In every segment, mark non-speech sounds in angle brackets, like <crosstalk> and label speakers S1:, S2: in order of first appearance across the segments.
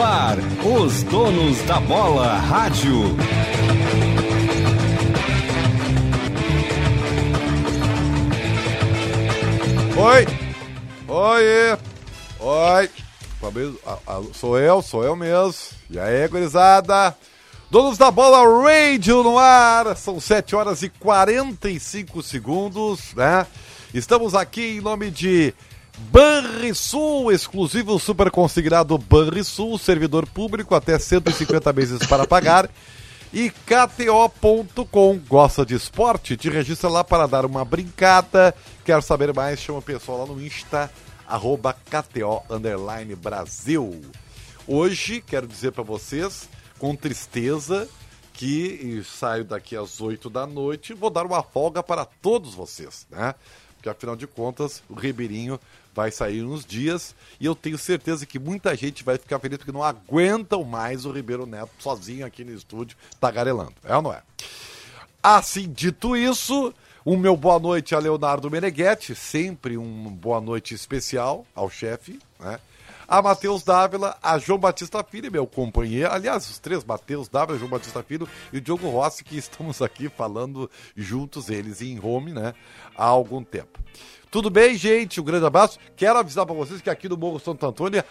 S1: Ar, os donos da bola rádio.
S2: Oi! Oi! Oi! Sou eu, sou eu mesmo. E aí, gurizada? Donos da bola radio no ar. São 7 horas e 45 segundos, né? Estamos aqui em nome de Banrisul, exclusivo super consignado Banrisul, servidor público até 150 meses para pagar. E KTO.com, gosta de esporte? Te registra lá para dar uma brincada. Quer saber mais? Chama o pessoal lá no Insta, arroba KTO Brasil. Hoje, quero dizer para vocês, com tristeza, que saio daqui às 8 da noite, vou dar uma folga para todos vocês, né? Porque afinal de contas, o Ribeirinho vai sair uns dias e eu tenho certeza que muita gente vai ficar feliz porque não aguentam mais o Ribeiro Neto sozinho aqui no estúdio tagarelando. É ou não é? Assim, dito isso, o meu boa noite a Leonardo Meneghetti, sempre um boa noite especial ao chefe, né? A Matheus Dávila, a João Batista Filho, meu companheiro, aliás, os três, Matheus Dávila, João Batista Filho e o Diogo Rossi, que estamos aqui falando juntos, eles em home, né, há algum tempo. Tudo bem, gente? Um grande abraço. Quero avisar para vocês que aqui no Morro Santo Antônio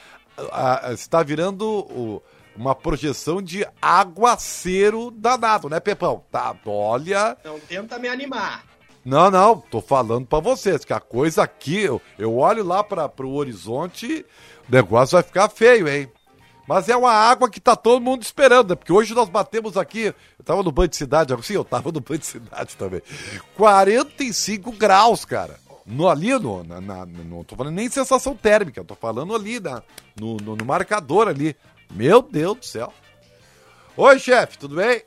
S2: a, a, está virando o, uma projeção de aguaceiro danado, né, Pepão? Tá, olha.
S3: Não tenta me animar.
S2: Não, não, tô falando para vocês que a coisa aqui, eu, eu olho lá para o horizonte, o negócio vai ficar feio, hein? Mas é uma água que tá todo mundo esperando, né? Porque hoje nós batemos aqui, eu tava no banho de cidade, sim, eu tava no banho de cidade também. 45 graus, cara. No, ali, no, na, na, não tô falando nem sensação térmica, eu tô falando ali na, no, no, no marcador ali. Meu Deus do céu. Oi, chefe, tudo bem?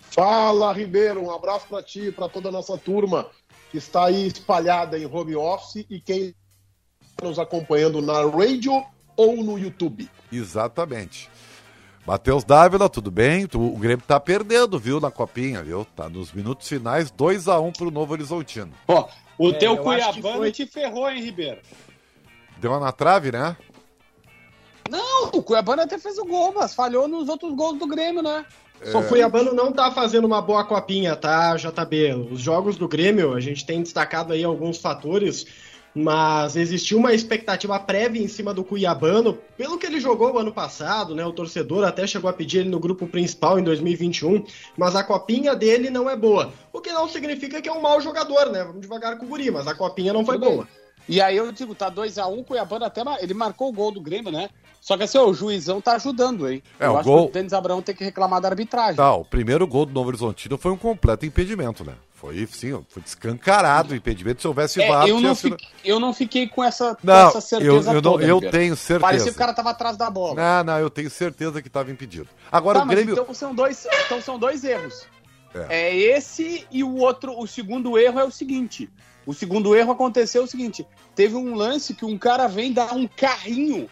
S4: Fala, Ribeiro, um abraço para ti, para toda a nossa turma que está aí espalhada em home office e quem está nos acompanhando na radio ou no YouTube.
S2: Exatamente. Matheus Dávila, tudo bem? O Grêmio tá perdendo, viu, na copinha, viu? Tá nos minutos finais, 2 a 1 um pro Novo Horizontino.
S3: Ó, o é, teu Cuiabano foi... te ferrou, hein, Ribeiro?
S2: Deu uma na trave, né?
S3: Não, o Cuiabano até fez o gol, mas falhou nos outros gols do Grêmio, né?
S5: É... Só o Cuiabano não tá fazendo uma boa copinha, tá, JB? Os jogos do Grêmio, a gente tem destacado aí alguns fatores mas existiu uma expectativa prévia em cima do Cuiabano, pelo que ele jogou o ano passado, né? O torcedor até chegou a pedir ele no grupo principal em 2021, mas a copinha dele não é boa. O que não significa que é um mau jogador, né? Vamos devagar com o Guri, mas a copinha não foi boa.
S3: E aí eu digo, tá 2x1, um, Cuiabano até. Ele marcou o gol do Grêmio, né? Só que assim, ó, o juizão tá ajudando, hein?
S2: É,
S3: eu
S2: o
S3: acho
S2: gol...
S3: que o Denis Abraão tem que reclamar da arbitragem.
S2: Tá, o primeiro gol do Novo Horizontino foi um completo impedimento, né? Foi, sim, foi descancarado o impedimento. Se houvesse
S3: é,
S2: VAR,
S3: eu, não
S2: sido...
S3: fiquei, eu não fiquei com essa,
S2: não,
S3: com essa certeza
S2: eu, eu,
S3: toda,
S2: eu tenho certeza.
S3: Parecia que o cara tava atrás da bola.
S2: Não, não, eu tenho certeza que estava impedido. Agora
S3: tá,
S2: o Grêmio...
S3: então são dois, então são dois erros. É. é esse e o outro, o segundo erro é o seguinte. O segundo erro aconteceu o seguinte: teve um lance que um cara vem dar um carrinho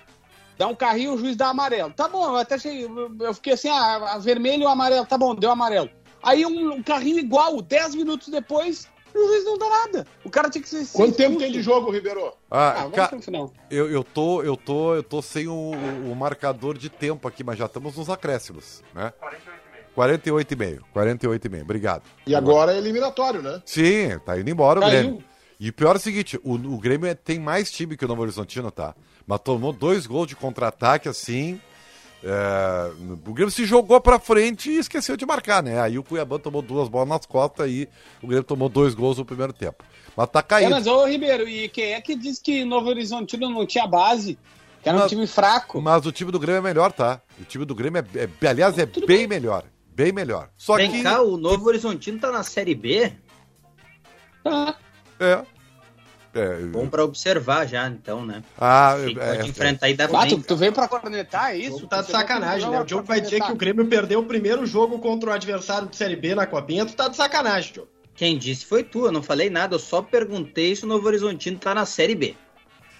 S3: dá um carrinho, o juiz dá amarelo. Tá bom, eu até achei, eu fiquei assim, ah, vermelho ou amarelo, tá bom, deu amarelo. Aí um, um carrinho igual, 10 minutos depois, o juiz não dá nada. O cara tinha que ser.
S4: Quanto tempo tem de jogo, Ribeiro?
S2: Ah, ah ca... final. Eu, eu, tô, eu, tô, eu tô sem o, o, marcador de tempo aqui, mas já estamos nos acréscimos, né? 48,5. 48,5. Obrigado.
S4: E agora é eliminatório, né?
S2: Sim, tá indo embora Caiu. o Grêmio. E o pior é o seguinte, o, o Grêmio é, tem mais time que o Novo Horizontino, tá? Mas tomou dois gols de contra-ataque assim, é, o Grêmio se jogou pra frente e esqueceu de marcar, né? Aí o Cuiabá tomou duas bolas nas costas e o Grêmio tomou dois gols no primeiro tempo. Mas tá caindo. É,
S3: mas, ô Ribeiro, e quem é que diz que Novo Horizontino não tinha base? Que era mas, um time fraco.
S2: Mas o time do Grêmio é melhor, tá? O time do Grêmio é, é aliás, é bem, bem, melhor. Bem melhor.
S6: Só Vem que... cá, o Novo Horizontino tá na Série B?
S3: Tá.
S2: É.
S6: É, Bom para observar já, então, né?
S2: Ah,
S6: é, pode é, enfrentar aí da
S3: ah, tu, tu veio para cornetar, é isso?
S5: tá de sacanagem, né? O Diogo vai dizer que o Grêmio perdeu o primeiro jogo contra o adversário de Série B na Copinha. Tu tá de sacanagem, Diogo.
S6: Quem disse foi tu, eu não falei nada, eu só perguntei se o Novo Horizontino tá na Série B.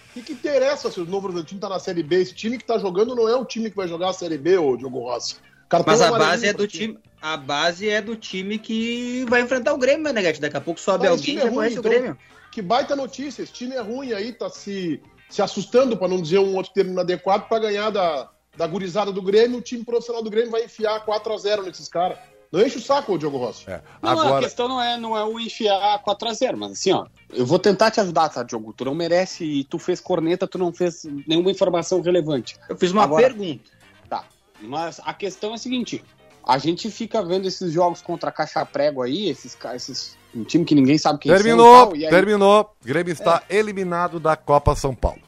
S4: O que, que interessa se o Novo Horizontino tá na Série B? Esse time que tá jogando não é o time que vai jogar a Série B, ô Diogo Rossi.
S6: Cartão Mas a base é do time. A base é do time que vai enfrentar o Grêmio, né, Negate? Daqui a pouco sobe Mas alguém e é conhece então, o Grêmio
S4: que baita notícia. Esse time é ruim aí, tá se, se assustando, para não dizer um outro termo inadequado, para ganhar da, da gurizada do Grêmio, o time profissional do Grêmio vai enfiar 4 a 0 nesses caras. Não enche o saco, Diogo Rossi.
S3: É. Não, Agora... a questão não é, não é o enfiar 4x0, mas assim, ó, eu vou tentar te ajudar, tá, Diogo? Tu não merece, tu fez corneta, tu não fez nenhuma informação relevante.
S6: Eu fiz uma Agora, pergunta.
S3: Tá, mas a questão é a seguinte, a gente fica vendo esses jogos contra a Caixa Prego aí, esses, esses um time que ninguém sabe quem
S2: terminou, são. Aí... Terminou, Grêmio está é. eliminado da Copa São Paulo.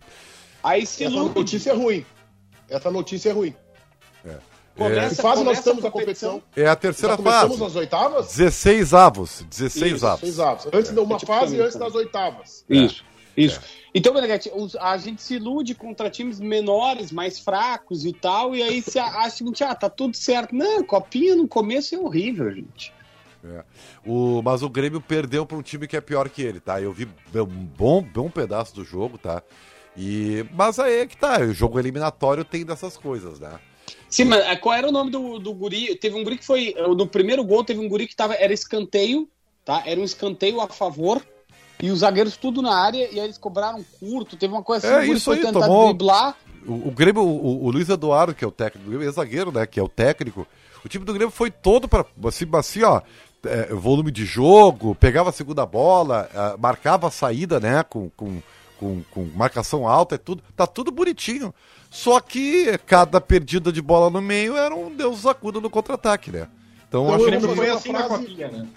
S4: Aí se Essa notícia é ruim. Essa notícia é ruim. É. Começa, que fase nós estamos a competição?
S2: É a terceira fase. Estamos
S4: as oitavas?
S2: 16 avos. 16
S4: isso,
S2: avos.
S4: 16 avos. Antes é. de uma fase e antes das oitavas.
S3: Isso. É. Isso. É. Então, Beneguete, a gente se ilude contra times menores, mais fracos e tal, e aí se acha que ah, tá tudo certo. Não, copinha no começo é horrível, gente.
S2: É. O, mas o Grêmio perdeu para um time que é pior que ele, tá? Eu vi um bom, bom pedaço do jogo, tá? E, mas aí é que tá, o jogo eliminatório tem dessas coisas, né?
S3: Sim, mas eh, qual era o nome do, do guri? Teve um guri que foi. Eh, no primeiro gol teve um guri que tava. Era escanteio, tá? Era um escanteio a favor. E os zagueiros tudo na área, e aí eles cobraram curto. Teve uma coisa
S2: assim, é, o isso foi aí, tentar tomou... driblar. O, o Grêmio, o, o, Luiz Eduardo, que é o técnico do Grêmio, é zagueiro, né? Que é o técnico. O time do Grêmio foi todo para assim, assim, ó, é, volume de jogo, pegava a segunda bola, é, marcava a saída, né? Com, com, com, com marcação alta, é tudo. Tá tudo bonitinho. Só que cada perdida de bola no meio era um Deus acuda no contra-ataque, né?
S4: Então, então acho que foi assim frase... na copinha, né?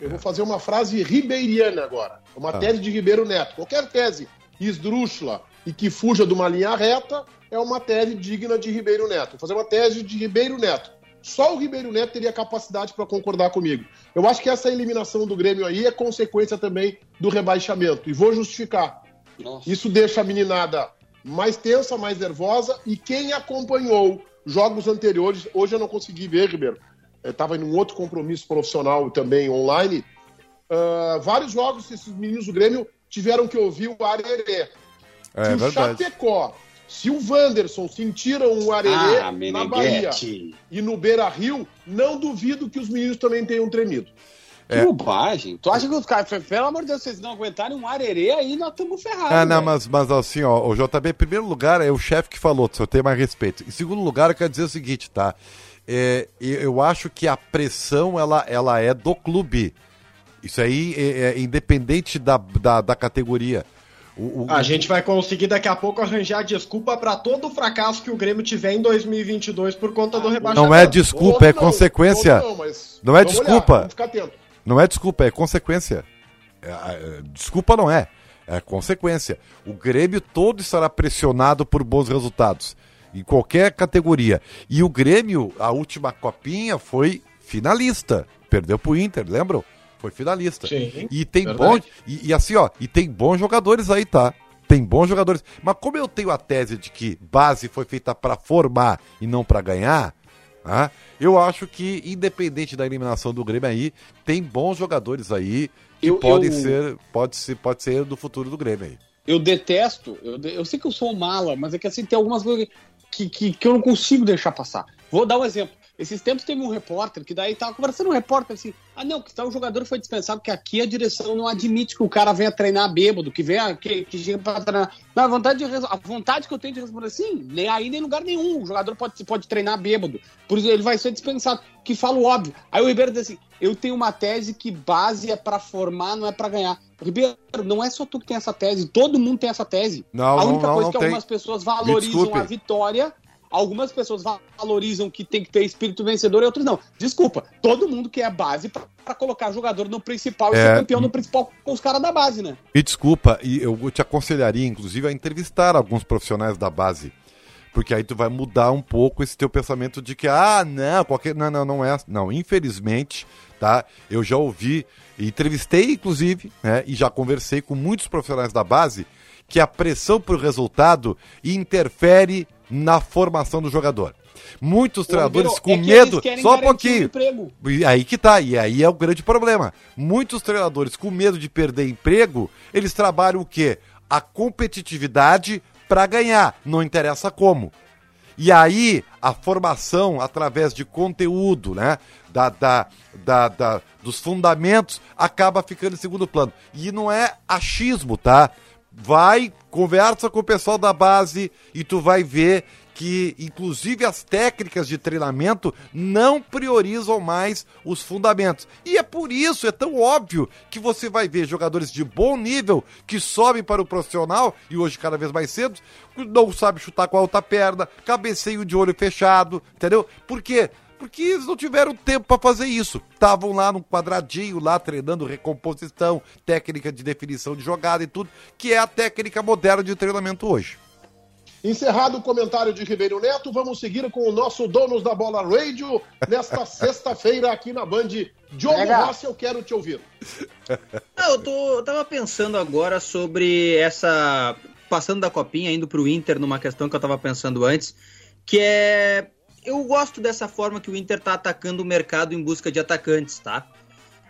S4: Eu vou fazer uma frase ribeiriana agora. Uma ah. tese de Ribeiro Neto. Qualquer tese esdrúxula e que fuja de uma linha reta é uma tese digna de Ribeiro Neto. Vou fazer uma tese de Ribeiro Neto. Só o Ribeiro Neto teria capacidade para concordar comigo. Eu acho que essa eliminação do Grêmio aí é consequência também do rebaixamento. E vou justificar. Nossa. Isso deixa a meninada mais tensa, mais nervosa. E quem acompanhou jogos anteriores, hoje eu não consegui ver, Ribeiro. Estava em um outro compromisso profissional também online. Uh, vários jogos, esses meninos do Grêmio tiveram que ouvir o Arerê.
S2: É, o verdade.
S4: Chapecó, se o Wanderson sentiram o Arerê ah, na Bahia e no Beira Rio, não duvido que os meninos também tenham tremido.
S3: Que é. bobagem. Tu acha que os caras, pelo amor de Deus, vocês não aguentarem um arerê aí, nós estamos ferrados.
S2: Ah, não, mas, mas assim, ó, o JB, em primeiro lugar, é o chefe que falou, se eu tenho mais respeito. Em segundo lugar, eu quero dizer o seguinte, tá? É, eu acho que a pressão, ela, ela é do clube. Isso aí é, é independente da, da, da categoria.
S5: O, o, a gente vai conseguir daqui a pouco arranjar desculpa para todo o fracasso que o Grêmio tiver em 2022 por conta do rebaixamento.
S2: Não é desculpa, é consequência. Não, não é desculpa. Olhar, ficar atento. Não é desculpa, é consequência. É, é, desculpa não é. É consequência. O Grêmio todo estará pressionado por bons resultados. Em qualquer categoria. E o Grêmio, a última copinha, foi finalista. Perdeu pro Inter, lembram? Foi finalista. Sim, e tem bom. E, e assim, ó, e tem bons jogadores aí, tá? Tem bons jogadores. Mas como eu tenho a tese de que base foi feita para formar e não para ganhar, ah, eu acho que, independente da eliminação do Grêmio aí, tem bons jogadores aí que eu, podem eu... ser, pode ser, pode ser do futuro do Grêmio aí.
S3: Eu detesto, eu, eu sei que eu sou mala, mas é que assim, tem algumas coisas que, que, que eu não consigo deixar passar. Vou dar um exemplo. Esses tempos teve um repórter que daí tava conversando um repórter assim: ah, não, que tal o jogador foi dispensado, porque aqui a direção não admite que o cara venha treinar bêbado, que venha, que, que chega pra treinar. Não, a vontade, de, a vontade que eu tenho de responder assim, nem aí nem em lugar nenhum. O jogador pode, pode treinar bêbado. Por isso ele vai ser dispensado. Que fala o óbvio. Aí o Ribeiro diz assim: eu tenho uma tese que base é para formar, não é para ganhar. Ribeiro, não é só tu que tem essa tese, todo mundo tem essa tese.
S2: Não,
S3: a única
S2: não,
S3: coisa
S2: não
S3: que
S2: tem.
S3: algumas pessoas valorizam a vitória Algumas pessoas valorizam que tem que ter espírito vencedor e outros não. Desculpa, todo mundo quer a base para colocar jogador no principal e é... ser campeão no principal com os caras da base, né?
S2: E desculpa, e eu te aconselharia, inclusive, a entrevistar alguns profissionais da base. Porque aí tu vai mudar um pouco esse teu pensamento de que, ah, não, qualquer. Não, não, não é. Não, infelizmente, tá? Eu já ouvi, entrevistei, inclusive, né? E já conversei com muitos profissionais da base que a pressão por resultado interfere na formação do jogador. Muitos treinadores com é medo, só um pouquinho. E aí que tá, e aí é o grande problema. Muitos treinadores com medo de perder emprego, eles trabalham o quê? A competitividade para ganhar, não interessa como. E aí a formação através de conteúdo, né, da, da, da, da dos fundamentos acaba ficando em segundo plano. E não é achismo, tá? Vai, conversa com o pessoal da base e tu vai ver que inclusive as técnicas de treinamento não priorizam mais os fundamentos. E é por isso, é tão óbvio que você vai ver jogadores de bom nível que sobem para o profissional e hoje cada vez mais cedo, não sabe chutar com a alta perna, cabeceio de olho fechado, entendeu? Por quê? Porque eles não tiveram tempo para fazer isso. Estavam lá no quadradinho, lá treinando recomposição, técnica de definição de jogada e tudo, que é a técnica moderna de treinamento hoje.
S4: Encerrado o comentário de Ribeiro Neto, vamos seguir com o nosso Donos da Bola Radio nesta <laughs> sexta-feira aqui na Band. Diogo. Rossi, eu quero te ouvir. <laughs>
S6: Não, eu, tô, eu tava pensando agora sobre essa. Passando da copinha, indo pro Inter, numa questão que eu tava pensando antes, que é. Eu gosto dessa forma que o Inter tá atacando o mercado em busca de atacantes, tá?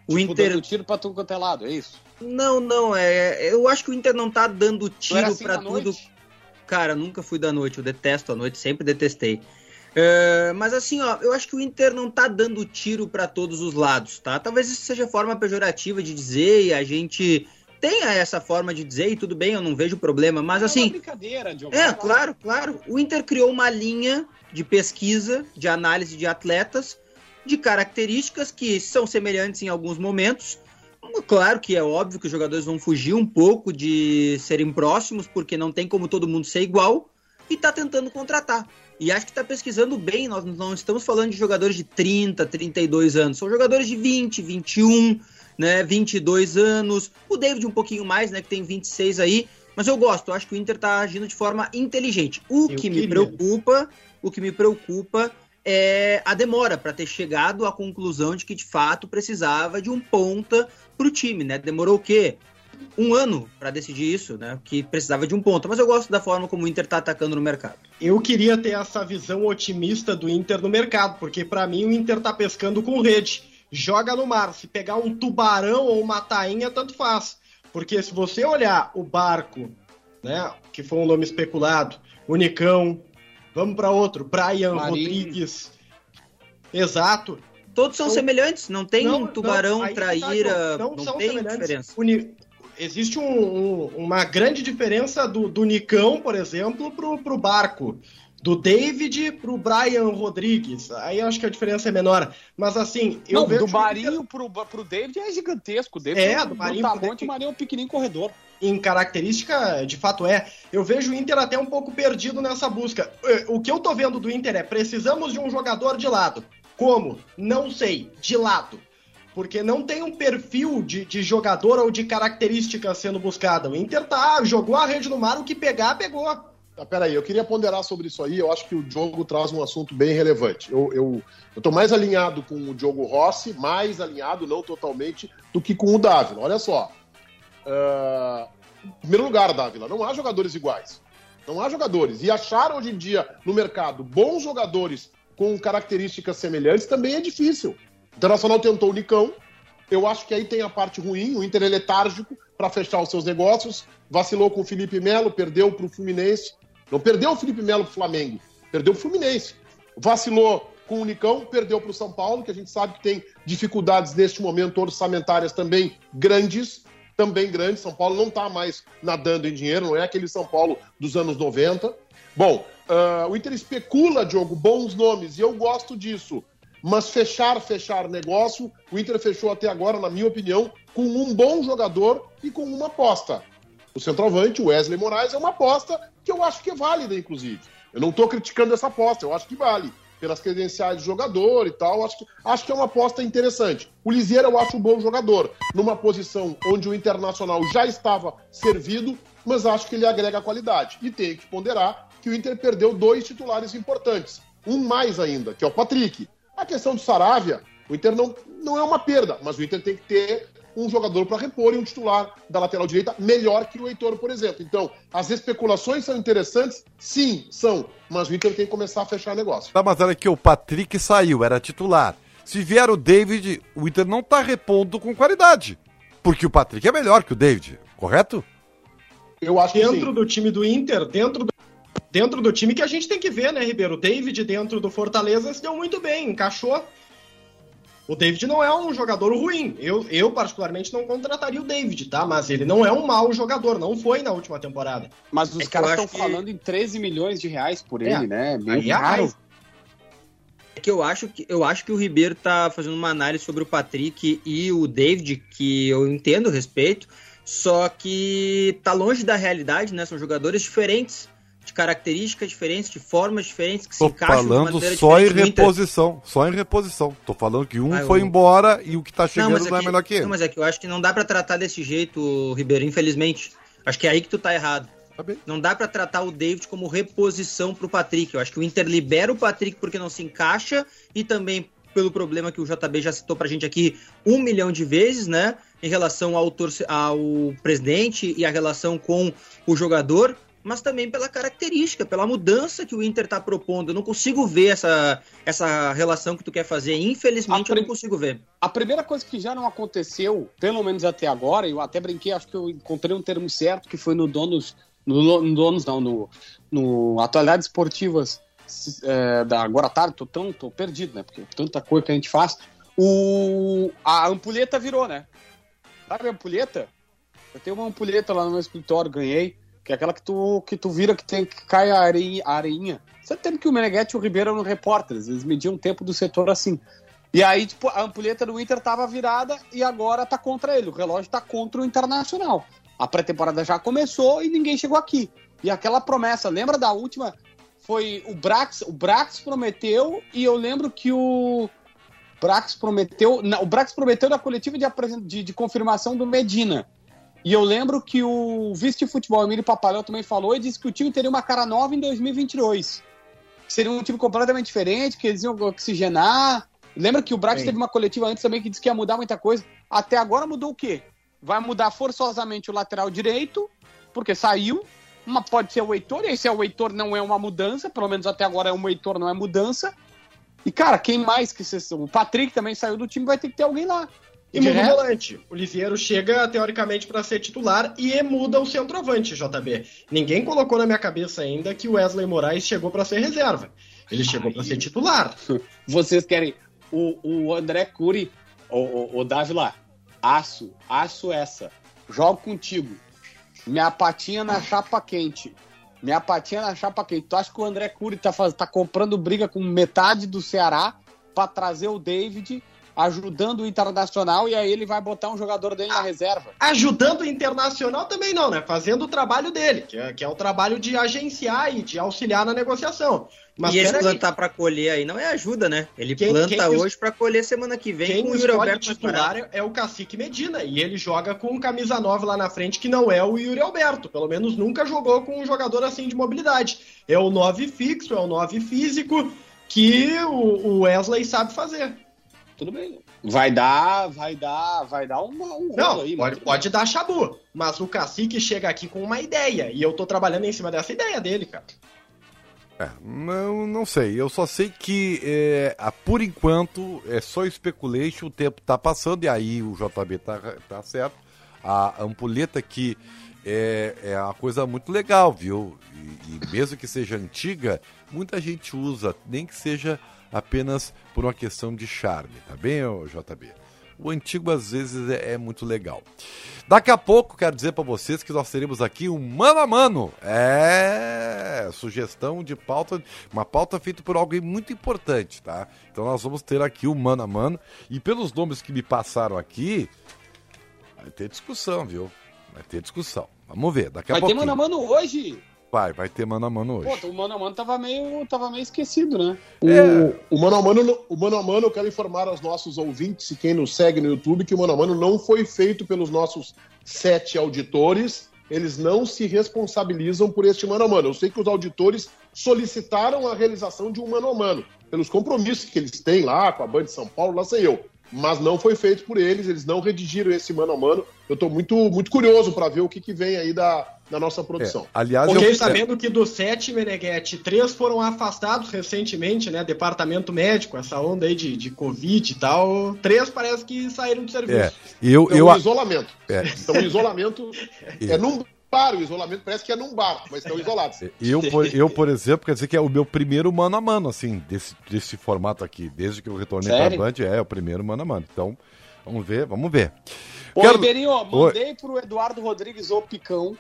S3: O tipo, Inter. Dando tiro pra tudo quanto é lado, é isso?
S6: Não, não, é. Eu acho que o Inter não tá dando tiro assim pra tudo. Noite? Cara, nunca fui da noite, eu detesto a noite, sempre detestei. Uh, mas assim, ó, eu acho que o Inter não tá dando tiro para todos os lados, tá? Talvez isso seja forma pejorativa de dizer e a gente tenha essa forma de dizer e tudo bem, eu não vejo problema, mas é assim. Uma
S3: brincadeira,
S6: Diogo. É, claro, claro. O Inter criou uma linha de pesquisa, de análise de atletas, de características que são semelhantes em alguns momentos Claro que é óbvio que os jogadores vão fugir um pouco de serem próximos, porque não tem como todo mundo ser igual, e tá tentando contratar. E acho que tá pesquisando bem, nós não estamos falando de jogadores de 30, 32 anos, são jogadores de 20, 21, né, 22 anos. O David um pouquinho mais, né, que tem 26 aí, mas eu gosto, eu acho que o Inter tá agindo de forma inteligente. O eu que me preocupa, o que me preocupa é a demora para ter chegado à conclusão de que de fato precisava de um ponta para o time, né? Demorou o quê? Um ano para decidir isso, né? Que precisava de um ponto. Mas eu gosto da forma como o Inter está atacando no mercado.
S5: Eu queria ter essa visão otimista do Inter no mercado, porque para mim o Inter está pescando com rede. Joga no mar. Se pegar um tubarão ou uma tainha, tanto faz. Porque se você olhar o barco, né? Que foi um nome especulado, o Nicão, Vamos para outro. Brian Marinho. Rodrigues. Exato.
S6: Todos são, semelhantes, não tem não, tubarão, não, tá, traíra, não, não, não tem diferença.
S5: Uni... Existe um, um, uma grande diferença do, do Nicão, por exemplo, pro, pro Barco. Do David pro Brian Rodrigues. Aí eu acho que a diferença é menor. Mas assim, eu
S3: não, vejo. Do Marinho que... pro, pro David é gigantesco. O David
S5: é, é do Marinho.
S3: Tá pro o Marinho é um pequenininho corredor
S5: em característica, de fato é. Eu vejo o Inter até um pouco perdido nessa busca. O que eu tô vendo do Inter é: precisamos de um jogador de lado. Como? Não sei. De lado. Porque não tem um perfil de, de jogador ou de característica sendo buscada. O Inter tá, jogou a rede no mar, o que pegar, pegou.
S4: Ah, peraí, eu queria ponderar sobre isso aí. Eu acho que o Diogo traz um assunto bem relevante. Eu, eu, eu mais alinhado com o Diogo Rossi, mais alinhado, não totalmente, do que com o Dávila. Olha só, Uh, em primeiro lugar, Dávila, não há jogadores iguais. Não há jogadores. E achar hoje em dia no mercado bons jogadores com características semelhantes também é difícil. O Internacional tentou o Nicão. Eu acho que aí tem a parte ruim. O Inter é letárgico para fechar os seus negócios. Vacilou com o Felipe Melo, perdeu para o Fluminense. Não perdeu o Felipe Melo para o Flamengo, perdeu o Fluminense. Vacilou com o Nicão, perdeu para o São Paulo, que a gente sabe que tem dificuldades neste momento orçamentárias também grandes também grande. São Paulo não está mais nadando em dinheiro, não é aquele São Paulo dos anos 90. Bom, uh, o Inter especula, Diogo, bons nomes, e eu gosto disso. Mas fechar, fechar negócio, o Inter fechou até agora, na minha opinião, com um bom jogador e com uma aposta. O centroavante, Wesley Moraes, é uma aposta que eu acho que é válida, inclusive. Eu não estou criticando essa aposta, eu acho que vale pelas credenciais de jogador e tal. Acho que, acho que é uma aposta interessante. O Liseira eu acho um bom jogador, numa posição onde o Internacional já estava servido, mas acho que ele agrega qualidade. E tem que ponderar que o Inter perdeu dois titulares importantes. Um mais ainda, que é o Patrick. A questão do Saravia, o Inter não, não é uma perda, mas o Inter tem que ter um jogador para repor e um titular da lateral direita melhor que o Heitor, por exemplo. Então, as especulações são interessantes? Sim, são. Mas o Inter tem que começar a fechar negócio.
S2: Tá, mas olha que o Patrick saiu, era titular. Se vier o David, o Inter não tá repondo com qualidade. Porque o Patrick é melhor que o David, correto?
S5: Eu acho dentro que Dentro do time do Inter, dentro do, dentro do time que a gente tem que ver, né, Ribeiro? O David dentro do Fortaleza se deu muito bem, encaixou O David não é um jogador ruim. Eu, eu, particularmente, não contrataria o David, tá? Mas ele não é um mau jogador, não foi na última temporada.
S3: Mas os é caras estão que... falando em 13 milhões de reais por é, ele, né? Meio aí é caro.
S6: É que eu acho que eu acho que o Ribeiro tá fazendo uma análise sobre o Patrick e o David, que eu entendo respeito, só que tá longe da realidade, né? São jogadores diferentes de características diferentes, de formas diferentes que
S2: Tô se encaixam falando só em reposição, só em reposição. Tô falando que um ah, foi eu... embora e o que tá chegando não, é não é, que, menor que ele.
S6: Não, mas é que eu acho que não dá para tratar desse jeito, Ribeiro, infelizmente. Acho que é aí que tu tá errado. Tá não dá para tratar o David como reposição pro Patrick. Eu acho que o Inter libera o Patrick porque não se encaixa e também pelo problema que o JB já citou pra gente aqui um milhão de vezes, né? Em relação ao, ao presidente e a relação com o jogador mas também pela característica, pela mudança que o Inter está propondo. Eu não consigo ver essa, essa relação que tu quer fazer. Infelizmente, eu não consigo ver.
S3: A primeira coisa que já não aconteceu, pelo menos até agora, eu até brinquei, acho que eu encontrei um termo certo, que foi no Donos. No, no Donos, não, no, no Atualidades Esportivas é, da agora tarde, tô tão tô perdido, né? Porque tanta coisa que a gente faz. O, a ampulheta virou, né? Sabe a ampulheta? Eu tenho uma ampulheta lá no meu escritório, ganhei. Que é aquela que tu, que tu vira que tem que cai a areinha. Areinha. Você tem que o Meneghetti e o Ribeiro eram repórteres, eles mediam o tempo do setor assim. E aí, tipo, a ampulheta do Inter tava virada e agora tá contra ele. O relógio tá contra o Internacional. A pré-temporada já começou e ninguém chegou aqui. E aquela promessa, lembra da última? Foi o Brax, o Brax prometeu e eu lembro que o Brax prometeu, o Brax prometeu na coletiva de, de, de confirmação do Medina. E eu lembro que o vice de futebol, Emílio Papaléu, também falou e disse que o time teria uma cara nova em 2022. Seria um time completamente diferente, que eles iam oxigenar. Lembra que o Brax teve uma coletiva antes também que disse que ia mudar muita coisa. Até agora mudou o quê? Vai mudar forçosamente o lateral direito, porque saiu. Uma pode ser o Heitor, e aí se é o Heitor não é uma mudança, pelo menos até agora é um Heitor, não é mudança. E, cara, quem mais que você. O Patrick também saiu do time, vai ter que ter alguém lá.
S5: E muda o volante. O Lisieiro chega, teoricamente, para ser titular e muda o centroavante, JB. Ninguém colocou na minha cabeça ainda que o Wesley Moraes chegou para ser reserva. Ele chegou para ser titular. <laughs>
S3: Vocês querem o, o André Cury, o, o, o Davi lá, aço, aço essa. Jogo contigo. Minha patinha na chapa quente. Minha patinha na chapa quente. Tu acha que o André Cury tá, faz, tá comprando briga com metade do Ceará para trazer o David ajudando o Internacional e aí ele vai botar um jogador dele na reserva.
S5: Ajudando o Internacional também não, né? Fazendo o trabalho dele, que é, que é o trabalho de agenciar e de auxiliar na negociação.
S6: Mas e esse plantar para colher aí não é ajuda, né? Ele quem, planta quem hoje para colher semana que vem
S5: quem com o Yuri Alberto titular é o Cacique Medina e ele joga com camisa 9 lá na frente que não é o Yuri Alberto, pelo menos nunca jogou com um jogador assim de mobilidade. É o 9 fixo, é o 9 físico que o Wesley sabe fazer
S3: tudo bem. Vai dar, vai dar, vai dar um, um
S5: Não, aí, pode, pode dar chabu. Mas o cacique chega aqui com uma ideia. E eu tô trabalhando em cima dessa ideia dele, cara.
S2: É, não, não sei. Eu só sei que, é, a, por enquanto, é só speculation. O tempo tá passando e aí o JB tá, tá certo. A ampulheta que é, é uma coisa muito legal, viu? E, e mesmo que seja antiga, muita gente usa, nem que seja apenas por uma questão de charme, tá bem, JB? O antigo às vezes é, é muito legal. Daqui a pouco quero dizer para vocês que nós teremos aqui um mano a mano. É, sugestão de pauta, uma pauta feita por alguém muito importante, tá? Então nós vamos ter aqui o um mano a mano e pelos nomes que me passaram aqui, vai ter discussão, viu? Vai ter discussão. Vamos ver, daqui a pouco.
S3: Vai ter mano a mano hoje.
S2: Vai, vai ter mano a mano hoje.
S3: Pô, o mano a mano tava meio, tava meio esquecido, né?
S4: É. O, o, mano a mano, o mano a mano, eu quero informar aos nossos ouvintes e quem nos segue no YouTube que o mano a mano não foi feito pelos nossos sete auditores. Eles não se responsabilizam por este mano a mano. Eu sei que os auditores solicitaram a realização de um mano a mano, pelos compromissos que eles têm lá com a Band de São Paulo, lá sei eu mas não foi feito por eles, eles não redigiram esse mano a mano. Eu estou muito, muito curioso para ver o que, que vem aí da, da nossa produção. É,
S5: aliás, Fiquei eu... sabendo que dos sete, Meneghetti, três foram afastados recentemente, né? Departamento médico, essa onda aí de, de Covid e tal. Três parece que saíram do serviço. É,
S2: eu,
S4: estão
S2: eu...
S4: em isolamento. É. Estão em isolamento. <laughs> é, num bar, o isolamento parece que é num bar, mas estão isolados.
S2: Eu, por, eu, por exemplo, quer dizer que é o meu primeiro mano a mano, assim, desse, desse formato aqui. Desde que eu retornei Sério? pra Band, é, é o primeiro mano a mano. Então, vamos ver, vamos ver.
S3: Ô, Quero... Ribeirinho, mandei Oi. pro Eduardo Rodrigues ou Picão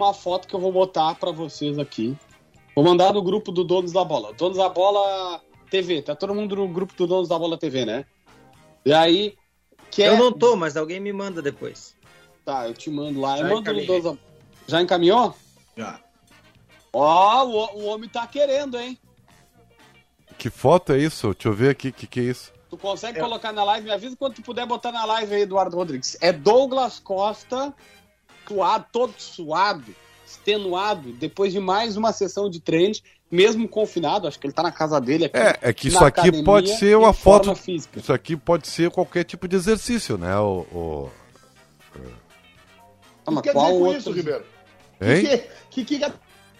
S3: uma foto que eu vou botar para vocês aqui. Vou mandar no grupo do Donos da Bola. Donos da Bola TV. Tá todo mundo no grupo do Donos da Bola TV, né? E aí.
S6: Que eu não tô, mas alguém me manda depois.
S3: Tá, eu te mando lá. Já eu mando no Donos da... Já encaminhou?
S4: Já.
S3: Ó, o, o homem tá querendo, hein?
S2: Que foto é isso? Deixa eu ver aqui o que, que é isso.
S3: Tu consegue é. colocar na live? Me avisa quando tu puder botar na live aí, Eduardo Rodrigues. É Douglas Costa, suado, todo suado, extenuado, depois de mais uma sessão de treinos, mesmo confinado, acho que ele tá na casa dele aqui.
S2: É, é que isso aqui academia, pode ser uma foto. Física. Isso aqui pode ser qualquer tipo de exercício, né? O. o...
S4: Ah, mas qual dizer com outro... isso, Ribeiro? Hein? Que, que, que, a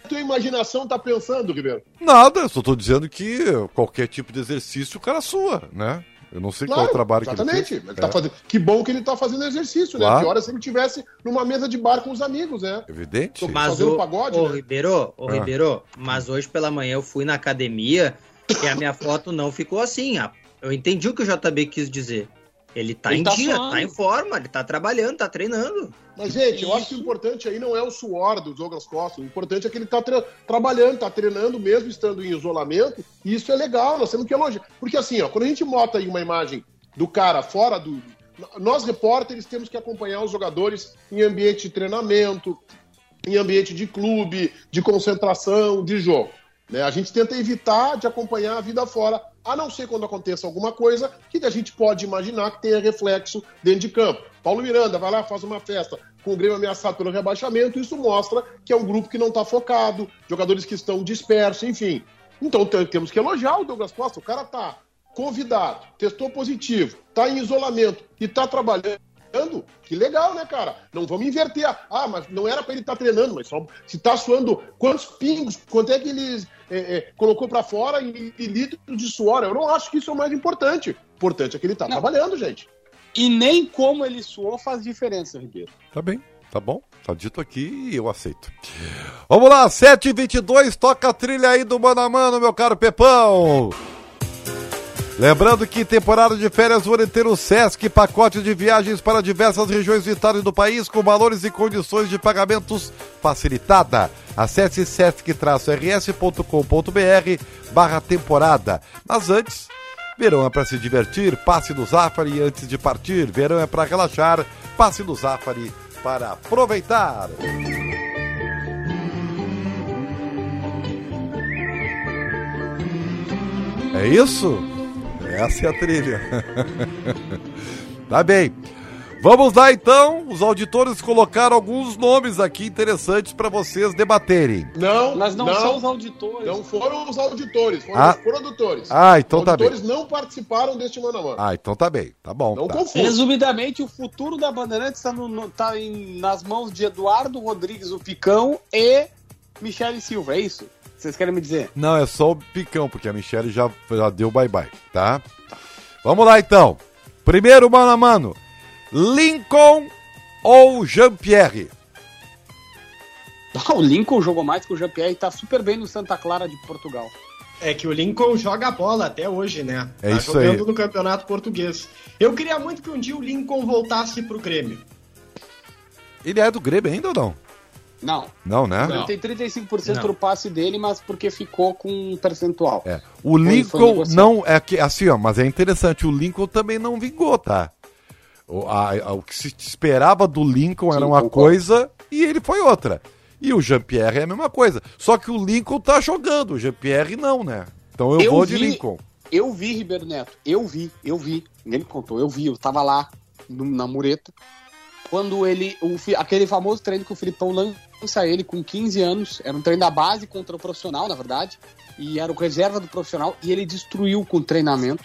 S4: tua imaginação tá pensando, Ribeiro?
S2: Nada, eu só tô dizendo que qualquer tipo de exercício o cara sua, né? Eu não sei claro, qual é o trabalho
S4: exatamente.
S2: que ele
S4: fez. Ele tá é. fazendo... Que bom que ele tá fazendo exercício, né? claro. né? Pior é se ele tivesse numa mesa de bar com os amigos, né?
S2: Evidente.
S6: Mas fazendo o, pagode, ô, né? Ribeiro, ô, ah. Ribeiro, mas hoje pela manhã eu fui na academia e a minha foto não ficou assim. Eu entendi o que o JB quis dizer. Ele tá ele em tá dia, tá em forma, ele tá trabalhando, tá treinando.
S4: Mas, gente, eu acho que o importante aí não é o suor do Douglas Costa. O importante é que ele tá tra trabalhando, tá treinando mesmo estando em isolamento. E isso é legal, nós temos que elogiar. Porque assim, ó, quando a gente bota aí uma imagem do cara fora do. Nós, repórteres, temos que acompanhar os jogadores em ambiente de treinamento, em ambiente de clube, de concentração, de jogo. Né? A gente tenta evitar de acompanhar a vida fora, a não ser quando aconteça alguma coisa que a gente pode imaginar que tenha reflexo dentro de campo. Paulo Miranda vai lá, faz uma festa com o Grêmio ameaçado pelo rebaixamento, isso mostra que é um grupo que não está focado, jogadores que estão dispersos, enfim. Então temos que elogiar o Douglas Costa, o cara está convidado, testou positivo, está em isolamento e está trabalhando treinando, que legal, né, cara? Não vamos inverter. Ah, mas não era para ele estar tá treinando, mas só se tá suando quantos pingos, quanto é que ele é, é, colocou para fora em, em litros de suor. Eu não acho que isso é o mais importante. O importante é que ele tá não. trabalhando, gente.
S3: E nem como ele suou faz diferença, Ribeiro.
S2: Tá bem. Tá bom? Tá dito aqui e eu aceito. Vamos lá, 7h22, toca a trilha aí do Mano a Mano, meu caro Pepão. Lembrando que temporada de férias vão ter o Sesc, pacote de viagens para diversas regiões vitais do país com valores e condições de pagamentos facilitada. Acesse sesc-rs.com.br barra temporada. Mas antes, verão é para se divertir, passe no Zafari antes de partir. Verão é para relaxar, passe no Zafari para aproveitar. É isso? Essa é a trilha. <laughs> tá bem. Vamos lá então, os auditores colocaram alguns nomes aqui interessantes para vocês debaterem.
S4: Não,
S3: mas não, não, são os auditores.
S4: Não foram os auditores, foram ah. os produtores.
S2: Ah, então tá bem. Os
S4: auditores não participaram deste mano a mano.
S2: Ah, então tá bem, tá bom.
S3: Não
S2: tá.
S3: Resumidamente, o futuro da Bandeirantes está no, tá em, nas mãos de Eduardo Rodrigues, o Picão, e Michele Silva, é isso? Vocês querem me dizer?
S2: Não, é só o Picão, porque a Michelle já, já deu bye-bye, tá? Vamos lá então. Primeiro mano a mano. Lincoln ou Jean-Pierre? <laughs>
S3: O Lincoln jogou mais que o Jean-Pierre e tá super bem no Santa Clara de Portugal.
S5: É que o Lincoln joga bola até hoje, né?
S2: É tá isso jogando aí.
S5: no Campeonato Português. Eu queria muito que um dia o Lincoln voltasse pro Grêmio.
S2: Ele é do Grêmio ainda ou não?
S3: Não.
S2: Não, né?
S3: Ele tem 35% do passe dele, mas porque ficou com um percentual.
S2: É. O Lincoln não é que assim, ó, mas é interessante, o Lincoln também não vingou, tá? O, a, a, o que se esperava do Lincoln Sim, era uma concordo. coisa e ele foi outra. E o Jean-Pierre é a mesma coisa. Só que o Lincoln tá jogando, o Jean-Pierre não, né? Então eu, eu vou vi, de Lincoln.
S3: Eu vi, Ribeiro Neto, eu vi, eu vi. Ninguém me contou, eu vi, eu tava lá no, na mureta. Quando ele. O, aquele famoso treino que o Filipão lança ele com 15 anos. Era um treino da base contra o profissional, na verdade. E era o reserva do profissional. E ele destruiu com o treinamento.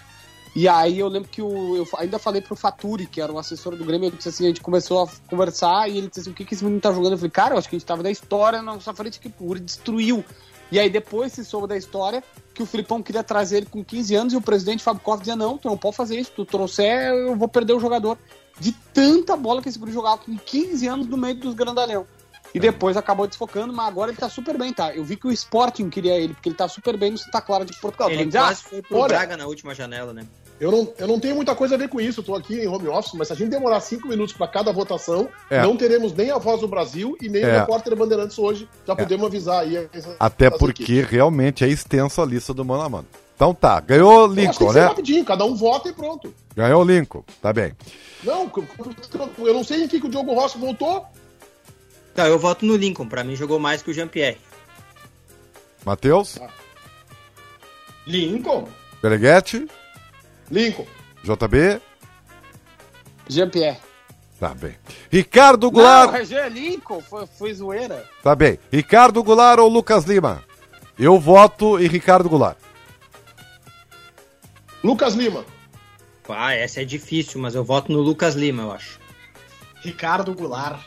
S3: E aí eu lembro que o, eu ainda falei pro Faturi, que era o assessor do Grêmio, eu disse assim, a gente começou a conversar e ele disse assim, o que, que esse menino tá jogando? Eu falei, cara, eu acho que a gente tava da história na nossa frente que o destruiu. E aí depois se soube da história que o Filipão queria trazer ele com 15 anos e o presidente Fábio Koff dizia, não, tu não pode fazer isso, tu trouxer, eu vou perder o jogador de tanta bola que esse guri jogava com 15 anos no meio dos grandalhão. E depois acabou desfocando, mas agora ele tá super bem, tá? Eu vi que o Sporting queria ele, porque ele tá super bem no Santa Clara de Portugal.
S6: Ele
S3: Então,
S6: quase foi pro Braga na última janela, né?
S4: Eu não, eu não tenho muita coisa a ver com isso, eu tô aqui em home office, mas se a gente demorar cinco minutos para cada votação,
S2: É.
S4: não teremos nem a voz do Brasil e nem
S2: É.
S4: o repórter Bandeirantes hoje. Já podemos avisar aí. essa-
S2: Até porque
S4: equipes.
S2: realmente é extensa a lista do mano a mano. Então tá, ganhou Lincoln, né?
S4: rapidinho, cada um vota e pronto.
S2: Ganhou o Lincoln, tá bem.
S4: Não, eu não sei em que, que o Diogo Rossi voltou.
S6: Tá, eu voto no Lincoln. Pra mim jogou mais que o Jean-Pierre.
S2: Matheus,
S5: Lincoln?
S2: Bereguete,
S4: Lincoln.
S2: JB,
S3: Jean-Pierre.
S2: tá bem. Ricardo
S3: Não,
S2: Goulart,
S3: Regé Lincoln foi, foi zoeira.
S2: tá bem. Ricardo Goulart ou Lucas Lima? Eu voto em Ricardo Goulart.
S4: Lucas Lima.
S6: Ah, essa é difícil, mas eu voto no Lucas Lima, eu acho.
S5: Ricardo Goulart.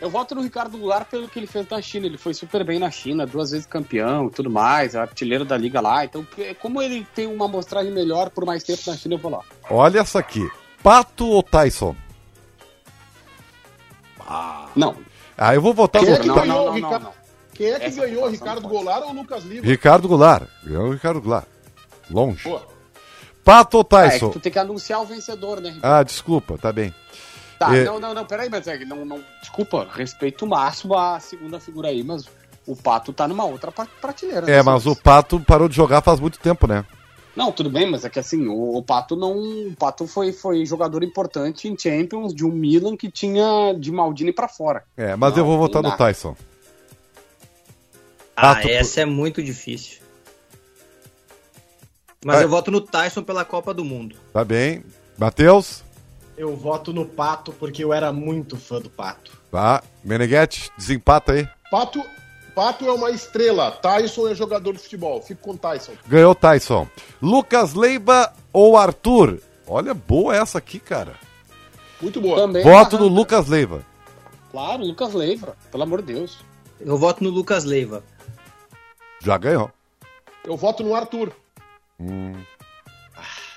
S3: Eu voto no Ricardo Goulart pelo que ele fez na China. Ele foi super bem na China, duas vezes campeão e tudo mais, artilheiro da liga lá. Então, como ele tem uma amostragem melhor por mais tempo na China, eu vou lá.
S2: Olha essa aqui. Pato ou Tyson?
S3: Não.
S2: Ah, eu vou votar
S4: Quem
S2: no
S4: é que
S3: não,
S4: ganhou
S3: não, não,
S4: Ricardo?
S3: não.
S4: Quem é que
S3: Essa
S4: ganhou, Ricardo. Goulart ou Lucas Lima?
S2: Ricardo Goulart. Ganhou o Ricardo Goulart. Longe.
S4: Pô,
S2: Pato ou
S3: Ah, é que
S2: Tyson?
S3: tu tem que anunciar o vencedor, né?
S2: Ah, desculpa, tá bem.
S3: Tá,
S2: é-
S3: não, não, não, peraí, mas é, que não, não, desculpa, respeito máximo a segunda figura aí, mas o Pato tá numa outra pra- prateleira.
S2: É,
S3: né,
S2: mas o
S3: senhores?
S2: Pato parou de jogar faz muito tempo, né?
S3: Não, tudo bem, mas é que assim, o, o Pato não. O Pato foi, foi jogador importante em Champions de um Milan que tinha de Maldini pra fora.
S2: É, mas
S3: Não,
S2: eu vou votar no. Tyson.
S6: Ah,
S2: Pato,
S6: essa é muito difícil. Mas
S2: Vai.
S6: eu voto no Tyson pela Copa do Mundo.
S2: Tá bem. Matheus?
S5: Eu voto no Pato porque eu era muito fã do Pato.
S2: Tá. Meneghetti, desempata aí.
S4: Pato, Pato é uma estrela. Tyson é jogador de futebol. Fico com Tyson.
S2: Ganhou Tyson. Lucas Leiba ou Arthur? Olha, boa essa aqui, cara.
S4: Muito boa.
S3: Também.
S2: Voto no. Lucas Leiva.
S3: Claro, Lucas Leiva, pelo amor de Deus.
S6: Eu voto no Lucas Leiva.
S2: Já ganhou.
S4: Eu voto no Arthur.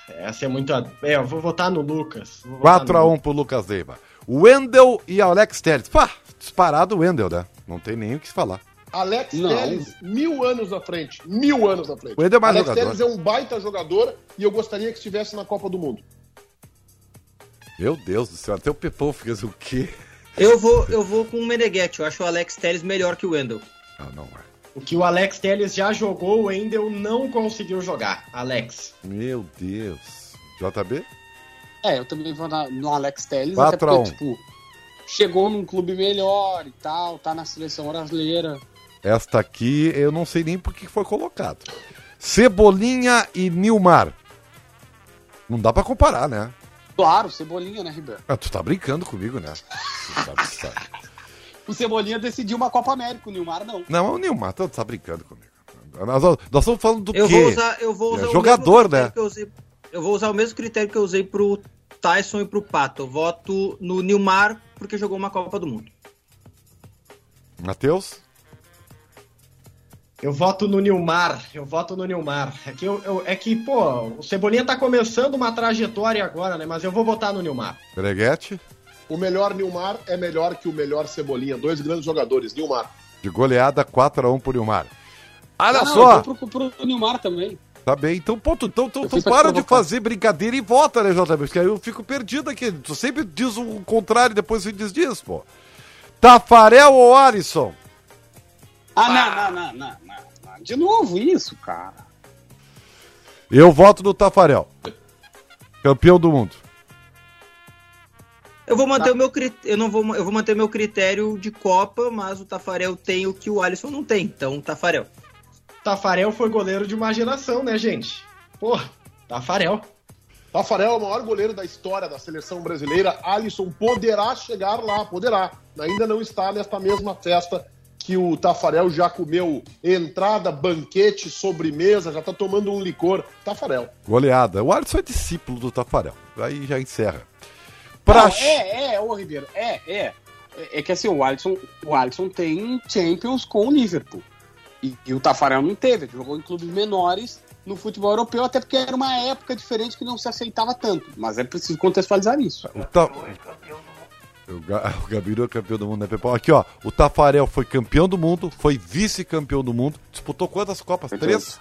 S5: Essa é muito. É, eu vou votar no Lucas. Vou votar
S2: 4 a
S5: no
S2: 1 pro Lucas Leiva. Wendel e Alex Telles. Pá, disparado o Wendel, né? Não tem nem o que se falar.
S4: Alex
S3: Não.
S4: Telles, mil anos à frente. Mil anos à frente.
S2: O Eder é mais
S4: Alex
S2: jogador.
S4: Telles é um baita jogador e eu gostaria que estivesse na Copa do Mundo.
S2: Meu Deus do céu, até o Pepão fez o quê?
S6: Eu vou, eu vou com o Meneghetti. Eu acho o Alex Telles melhor que o Wendel.
S2: Ah, não é.
S5: O que o Alex Telles já jogou, o Wendel não conseguiu jogar. Alex.
S2: Meu Deus. JB?
S3: É, eu também vou na- no Alex Telles,
S2: 4
S3: até
S2: a 1.
S3: porque, tipo, chegou num clube melhor e tal, tá na seleção brasileira.
S2: Esta aqui eu não sei nem por que foi colocado. Cebolinha e Nilmar. Não dá pra comparar, né?
S3: Claro, Cebolinha, né, Ribeiro?
S2: Ah, tu tá brincando comigo, né? Tu tá- tu tá-
S3: O Cebolinha decidiu uma Copa América, o Nilmar não.
S2: Não, o Nilmar, tu tá brincando comigo. Nós, nós estamos falando do
S6: Eu
S2: quê?
S6: vou usar, eu vou
S2: É
S6: usar o
S2: jogador,
S6: mesmo critério
S2: né?
S6: que eu usei- eu vou usar o mesmo critério que eu usei pro Tyson e pro Pato. Eu voto no Nilmar porque jogou uma Copa do Mundo.
S2: Matheus?
S5: Eu voto no Nilmar. Eu voto no Nilmar. É que, eu, eu- é que pô, o Cebolinha tá começando uma trajetória agora, né? Mas eu vou votar no Nilmar.
S2: Breguete?
S4: O melhor Nilmar é melhor que o melhor Cebolinha. Dois grandes jogadores. Nilmar.
S2: De goleada 4x1 por Nilmar. Olha
S3: Ah, não,
S2: só!
S3: Eu vou pro, pro Nilmar também.
S2: Tá bem, então, ponto, então, então,
S3: Eu
S2: então
S3: pra
S2: para de fazer brincadeira e vota, né, JB? Porque aí eu fico perdido aqui. Tu sempre diz o contrário e depois você diz disso, pô. Tafarel ou Alisson?
S3: Ah, não, não, não, não, não, não. De novo isso, cara.
S2: Eu voto no Tafarel. Campeão do mundo.
S6: Eu vou manter o meu critério, eu não vou, eu vou manter meu critério de Copa, mas o Tafarel tem o que o Alisson não tem, então Tafarel.
S5: Tafarel foi goleiro de uma geração, né, gente? Pô, Tafarel.
S4: Tafarel é o maior goleiro da história da seleção brasileira. Alisson poderá chegar lá, poderá. Ainda não está nesta mesma festa que o Tafarel já comeu entrada, banquete, sobremesa, já está tomando um licor. Tafarel.
S2: Goleada. O Alisson é discípulo do Tafarel. Aí já encerra. Pra...
S3: É, é, ô Ribeiro, é, é. É- que assim, o Alisson, o Alisson tem Champions com o Liverpool. E, e o Tafarel não teve, ele jogou em clubes menores no futebol europeu, até porque era uma época diferente que não se aceitava tanto. Mas é preciso contextualizar isso.
S2: O, Ta- O, Ga <laughs> o Gabiru é campeão do mundo, né, Pepão? Aqui, ó. O Tafarel foi campeão do mundo, foi vice-campeão do mundo. Disputou quantas Copas? Três.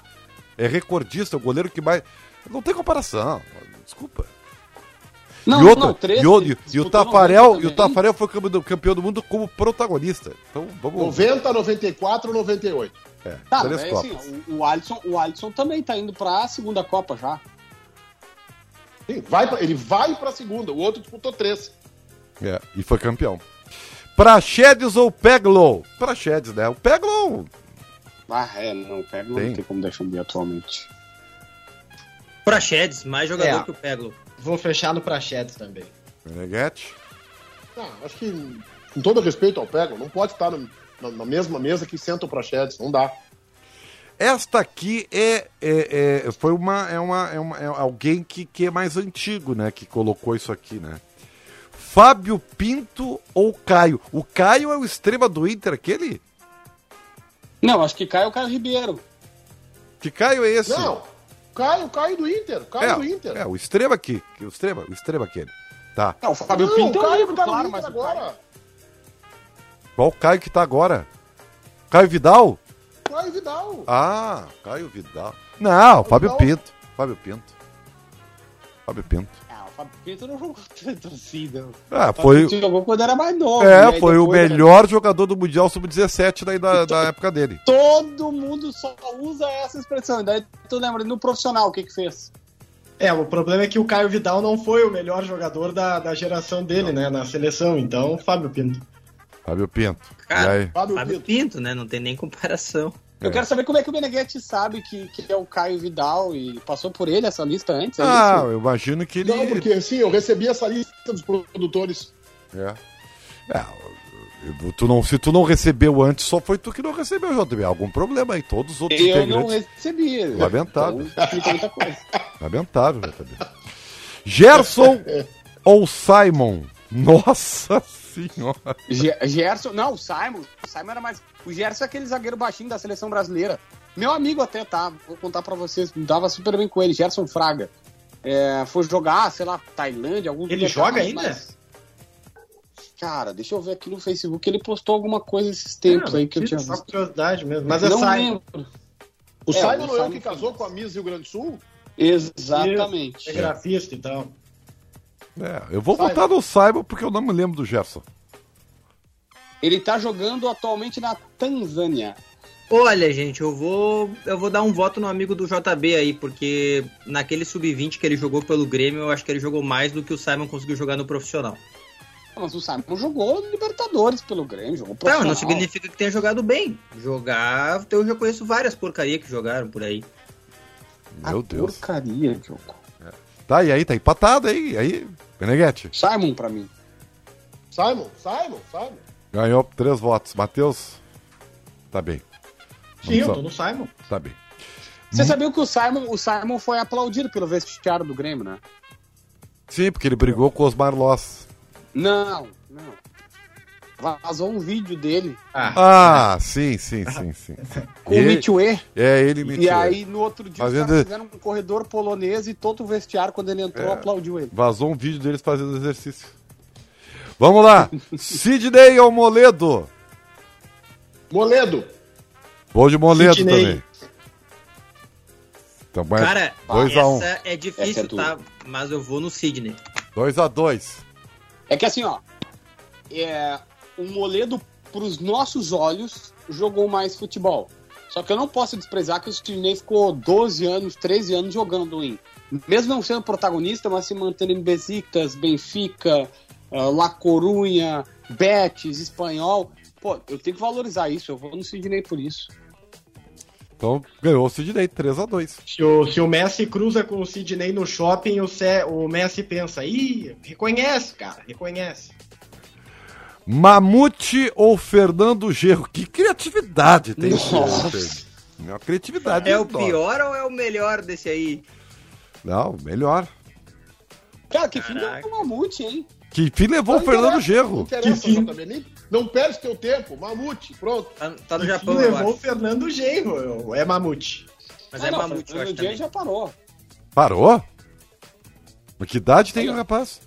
S2: É recordista, o goleiro que mais. Não tem comparação. Desculpa. Não, e outra, não, três, e, outro, e, o Tafarel, e o Tafarel foi campeão do mundo como protagonista. Então, vamos
S4: 90, 94, 98.
S3: É, tá, três é, Copas. Assim, o, o, Alisson, o Alisson também tá indo para a segunda Copa já.
S4: Sim, vai pra, ele vai para a segunda, o outro disputou três.
S2: É, e foi campeão. Praxedes ou Peglow? Praxedes, né? O Peglow.
S3: Ah, é, não, o Peglow tem. não tem como defender atualmente.
S6: Praxedes, mais jogador é. que o Peglow.
S5: Vou fechar no Praxedes também.
S2: Meneghete?
S4: Ah, acho que, com todo respeito ao Peglow, não pode estar no, na, na, mesma mesa que senta o Praxedes, não dá.
S2: Esta aqui é, é, é, foi uma é, uma, é, uma, é alguém que, que é mais antigo, né? Que colocou isso aqui, né? Fábio Pinto ou Caio? O Caio é o extrema do Inter, aquele?
S3: Não, acho que Caio é o Caio Ribeiro.
S2: Que Caio é esse?
S4: Não, Caio, Caio do Inter. Caio
S2: é,
S4: do Inter.
S2: É, o extrema aqui. O extrema, o extrema aquele. Tá.
S4: Não, o Fábio Não, Pinto o Caio é o tá claro, mas agora. Caio...
S2: Qual o Caio que tá agora? Caio Vidal?
S4: Caio Vidal.
S2: Ah, Caio Vidal. Não, Fábio Vidal. Pinto. Fábio Pinto. Fábio Pinto.
S3: Fábio Pinto não jogou <laughs> torcida.
S2: Ah, foi.
S3: jogou quando era mais novo.
S2: É, né? foi o melhor era... jogador do Mundial Sub-17 daí da, da <laughs> época dele.
S3: Todo mundo só usa essa expressão. Daí tu lembra no profissional o que que fez?
S5: É, o problema é que o Caio Vidal não foi o melhor jogador da, da geração dele, não. né, na seleção. Então, Fábio Pinto.
S2: Fábio Pinto.
S6: Cara, Fábio, Fábio Pinto. Pinto, né? Não tem nem comparação.
S3: Eu quero saber como é que o Meneghetti sabe que, que é o Caio Vidal e passou por ele essa lista antes.
S2: É ah, isso? eu imagino que ele.
S4: Não, porque sim, eu recebi essa lista dos produtores.
S2: É. é tu não, se tu não recebeu antes, só foi tu que não recebeu, JB. Algum problema aí, todos os outros
S3: eu integrantes. Eu não recebi.
S2: Lamentável. Então, <laughs> Lamentável, JB. Gerson <laughs> ou Simon? Nossa senhora.
S3: Gerson, não, o Simon. O Simon era mais. O Gerson é aquele zagueiro baixinho da seleção brasileira. Meu amigo até, tá? Vou contar pra vocês. Dava super bem com ele, Gerson Fraga. É, foi jogar, sei lá, Tailândia, algum
S5: Ele joga ainda? Mas...
S3: Cara, deixa eu ver aqui no Facebook. Ele postou alguma coisa esses tempos não, aí que eu tinha visto.
S5: curiosidade mesmo. Mas é não Simon.
S4: lembro. O é, Simon não é o que casou com a Miss Rio Grande do Sul?
S3: Exatamente.
S5: É grafista e tal.
S2: É, eu vou Simon. votar no Simon porque eu não me lembro do Gerson.
S3: Ele tá jogando atualmente na Tanzânia.
S6: Olha, gente, eu vou eu vou dar um voto no amigo do JB aí, porque naquele sub-20 que ele jogou pelo Grêmio, eu acho que ele jogou mais do que o Simon conseguiu jogar no profissional.
S3: Mas o Simon jogou Libertadores pelo Grêmio, jogou profissional.
S6: Não, não significa que tenha jogado bem. Jogar, eu já conheço várias porcarias que jogaram por aí.
S2: Meu A Deus.
S3: Porcaria, Diogo.
S2: Tá, e aí, tá empatado aí, aí, Beneguete.
S3: Simon pra mim.
S4: Simon, Simon, Simon.
S2: Ganhou três votos. Matheus, tá bem.
S5: Sim, eu tô no Simon.
S2: Tá bem.
S3: Você hum. sabia que o Simon, o Simon foi aplaudido pelo vestiário do Grêmio, né?
S2: Sim, porque ele brigou com os Marlós.
S3: Não, não. Vazou um vídeo dele.
S2: Ah, ah sim, sim, sim, sim. <laughs>
S3: Com o Mitue.
S2: É, ele Mitue.
S3: E aí, no outro dia, fazendo... os fizeram um corredor polonês e todo o vestiário, quando ele entrou, é. aplaudiu ele.
S2: Vazou um vídeo deles fazendo exercício. Vamos lá. <laughs> Sidney ou Moledo?
S4: Moledo.
S2: Vou de Moledo Sidney. também.
S6: Então, Cara, dois a um. essa é difícil, essa é tá? Mas eu vou no Sidney.
S2: 2 a 2
S3: É que assim, ó. É, o Moledo, pros nossos olhos, jogou mais futebol. Só que eu não posso desprezar que o Sidney ficou 12 anos, 13 anos jogando em. Mesmo não sendo protagonista, mas se mantendo em Besiktas, Benfica, uh, La Corunha, Betis, Espanhol. Pô, eu tenho que valorizar isso, eu vou no Sidney por isso.
S2: Então ganhou o Sidney 3x2.
S5: Se o, se o Messi cruza com o Sidney no shopping, o, C, o Messi pensa, ih, reconhece, cara, reconhece.
S2: Mamute ou Fernando Gerro? Que criatividade tem
S6: Nossa.
S2: esse É uma criatividade.
S6: É o pior ou é o melhor desse aí?
S2: Não, melhor.
S3: Cara, que fim do Mamute, hein?
S2: Que fim levou o Fernando Gerro.
S4: que fim. Não perde teu tempo. Mamute, pronto.
S5: Tá, tá no que Japão, levou o Fernando Gerro. É Mamute.
S3: Mas ah, é não, Mamute, eu acho também. já parou.
S2: Parou? Mas que idade tem o rapaz?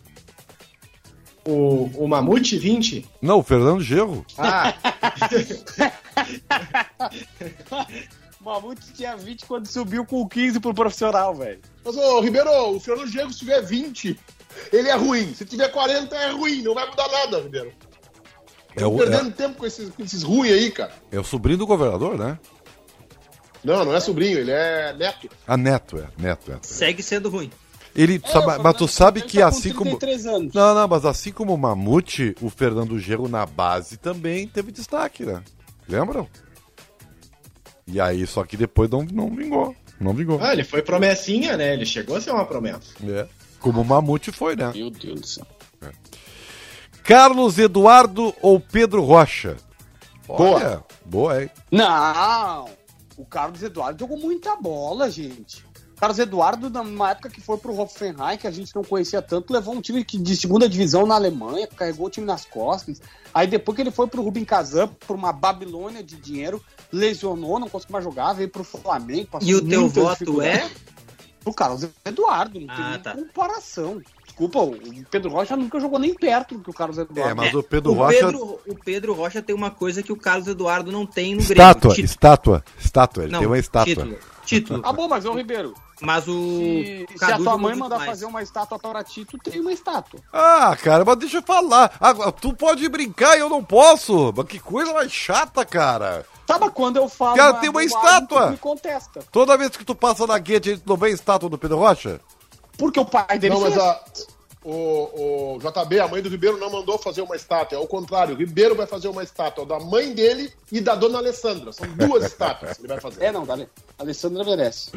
S5: O, o Mamute 20?
S2: Não, o Fernando Gerro.
S5: Ah.
S3: o <laughs> Mamute tinha 20 quando subiu com 15 pro profissional, velho.
S4: Mas, ô, Ribeiro, o Fernando Diego, se tiver 20, ele é ruim. Se tiver 40, é ruim. Não vai mudar nada, Ribeiro.
S2: É o,
S4: perdendo
S2: é,
S4: tempo com esses, com esses ruins aí, cara.
S2: é o sobrinho do governador, né?
S4: Não, não é sobrinho, ele é neto.
S2: Ah, neto, é. Neto, é.
S6: Segue sendo ruim.
S2: Ele,
S3: É,
S2: sabe- mas tu sabe
S3: Diego
S2: que
S3: tá com
S2: assim como.
S3: 33 anos.
S2: Não, não, mas assim como o Mamute, o Fernando Gerro na base também teve destaque, né? Lembram? E aí, só que depois não, não vingou. Não vingou.
S5: Ah, ele foi promessinha, né? Ele chegou a ser uma promessa.
S2: É. Como o Mamute foi, né?
S3: Meu Deus do céu.
S2: Carlos Eduardo ou Pedro Rocha?
S4: Boa.
S2: Olha, boa, hein?
S3: Não! O Carlos Eduardo jogou muita bola, gente. O Carlos Eduardo, numa época que foi pro Hoffenheim, que a gente não conhecia tanto, levou um time que- de segunda divisão na Alemanha, carregou o time nas costas. Aí depois que ele foi pro Rubin Kazan, por uma Babilônia de dinheiro, lesionou, não conseguiu mais jogar, veio pro Flamengo. passou
S6: E o teu voto é?
S3: Pro Carlos Eduardo, não tem
S6: Ah, tá.
S3: comparação. Desculpa, o Pedro Rocha nunca jogou nem perto do que o Carlos Eduardo.
S2: É, mas o Pedro
S6: O
S2: Rocha.
S6: Pedro, o Pedro Rocha tem uma coisa que o Carlos Eduardo não tem no
S2: Estátua,
S6: Grêmio.
S2: estátua, estátua. Ele
S6: Não,
S2: tem uma estátua.
S6: Título. Título.
S3: Ah, bom, mas ô Ribeiro,
S6: Mas o.
S3: se, se a tua mãe mandar
S6: mais.
S3: fazer uma estátua para ti, tu tem uma estátua.
S2: Ah, cara, mas deixa eu falar. Agora, tu pode brincar e eu não posso. Mas que coisa mais chata, cara.
S3: Sabe Tá, quando eu falo.
S2: Cara, tem uma estátua.
S3: tu Me contesta.
S2: Toda vez que tu passa na guete, a gente não vê a estátua do Pedro Rocha?
S3: Porque o pai dele
S4: Não, mas
S3: fez.
S4: a, o, o JB, a mãe do Ribeiro, não mandou fazer uma estátua. É o contrário, o Ribeiro vai fazer uma estátua da mãe dele e da dona Alessandra. São duas <laughs> estátuas que ele vai fazer.
S3: É, não, dale. Alessandra merece.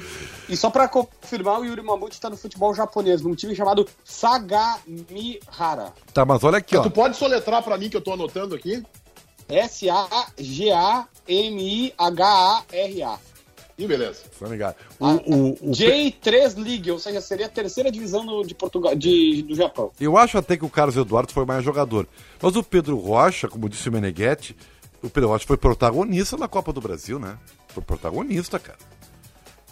S3: E só pra confirmar, o Yuri Mamute tá no futebol japonês, num time chamado Sagamihara.
S2: Tá, mas olha aqui, ó.
S4: Tu pode soletrar pra mim que eu tô anotando aqui?
S3: S-A-G-A-M-I-H-A-R-A.
S4: Ih, beleza.
S2: Tá ligado? O,
S3: Ah,
S2: o, o,
S3: J3 League, ou seja, seria a terceira divisão do, de Portugal, de, do Japão.
S2: Eu acho até que o Carlos Eduardo foi mais jogador. Mas o Pedro Rocha, como disse o Meneghetti, o Pedro Rocha foi protagonista na Copa do Brasil, né? Foi protagonista, cara.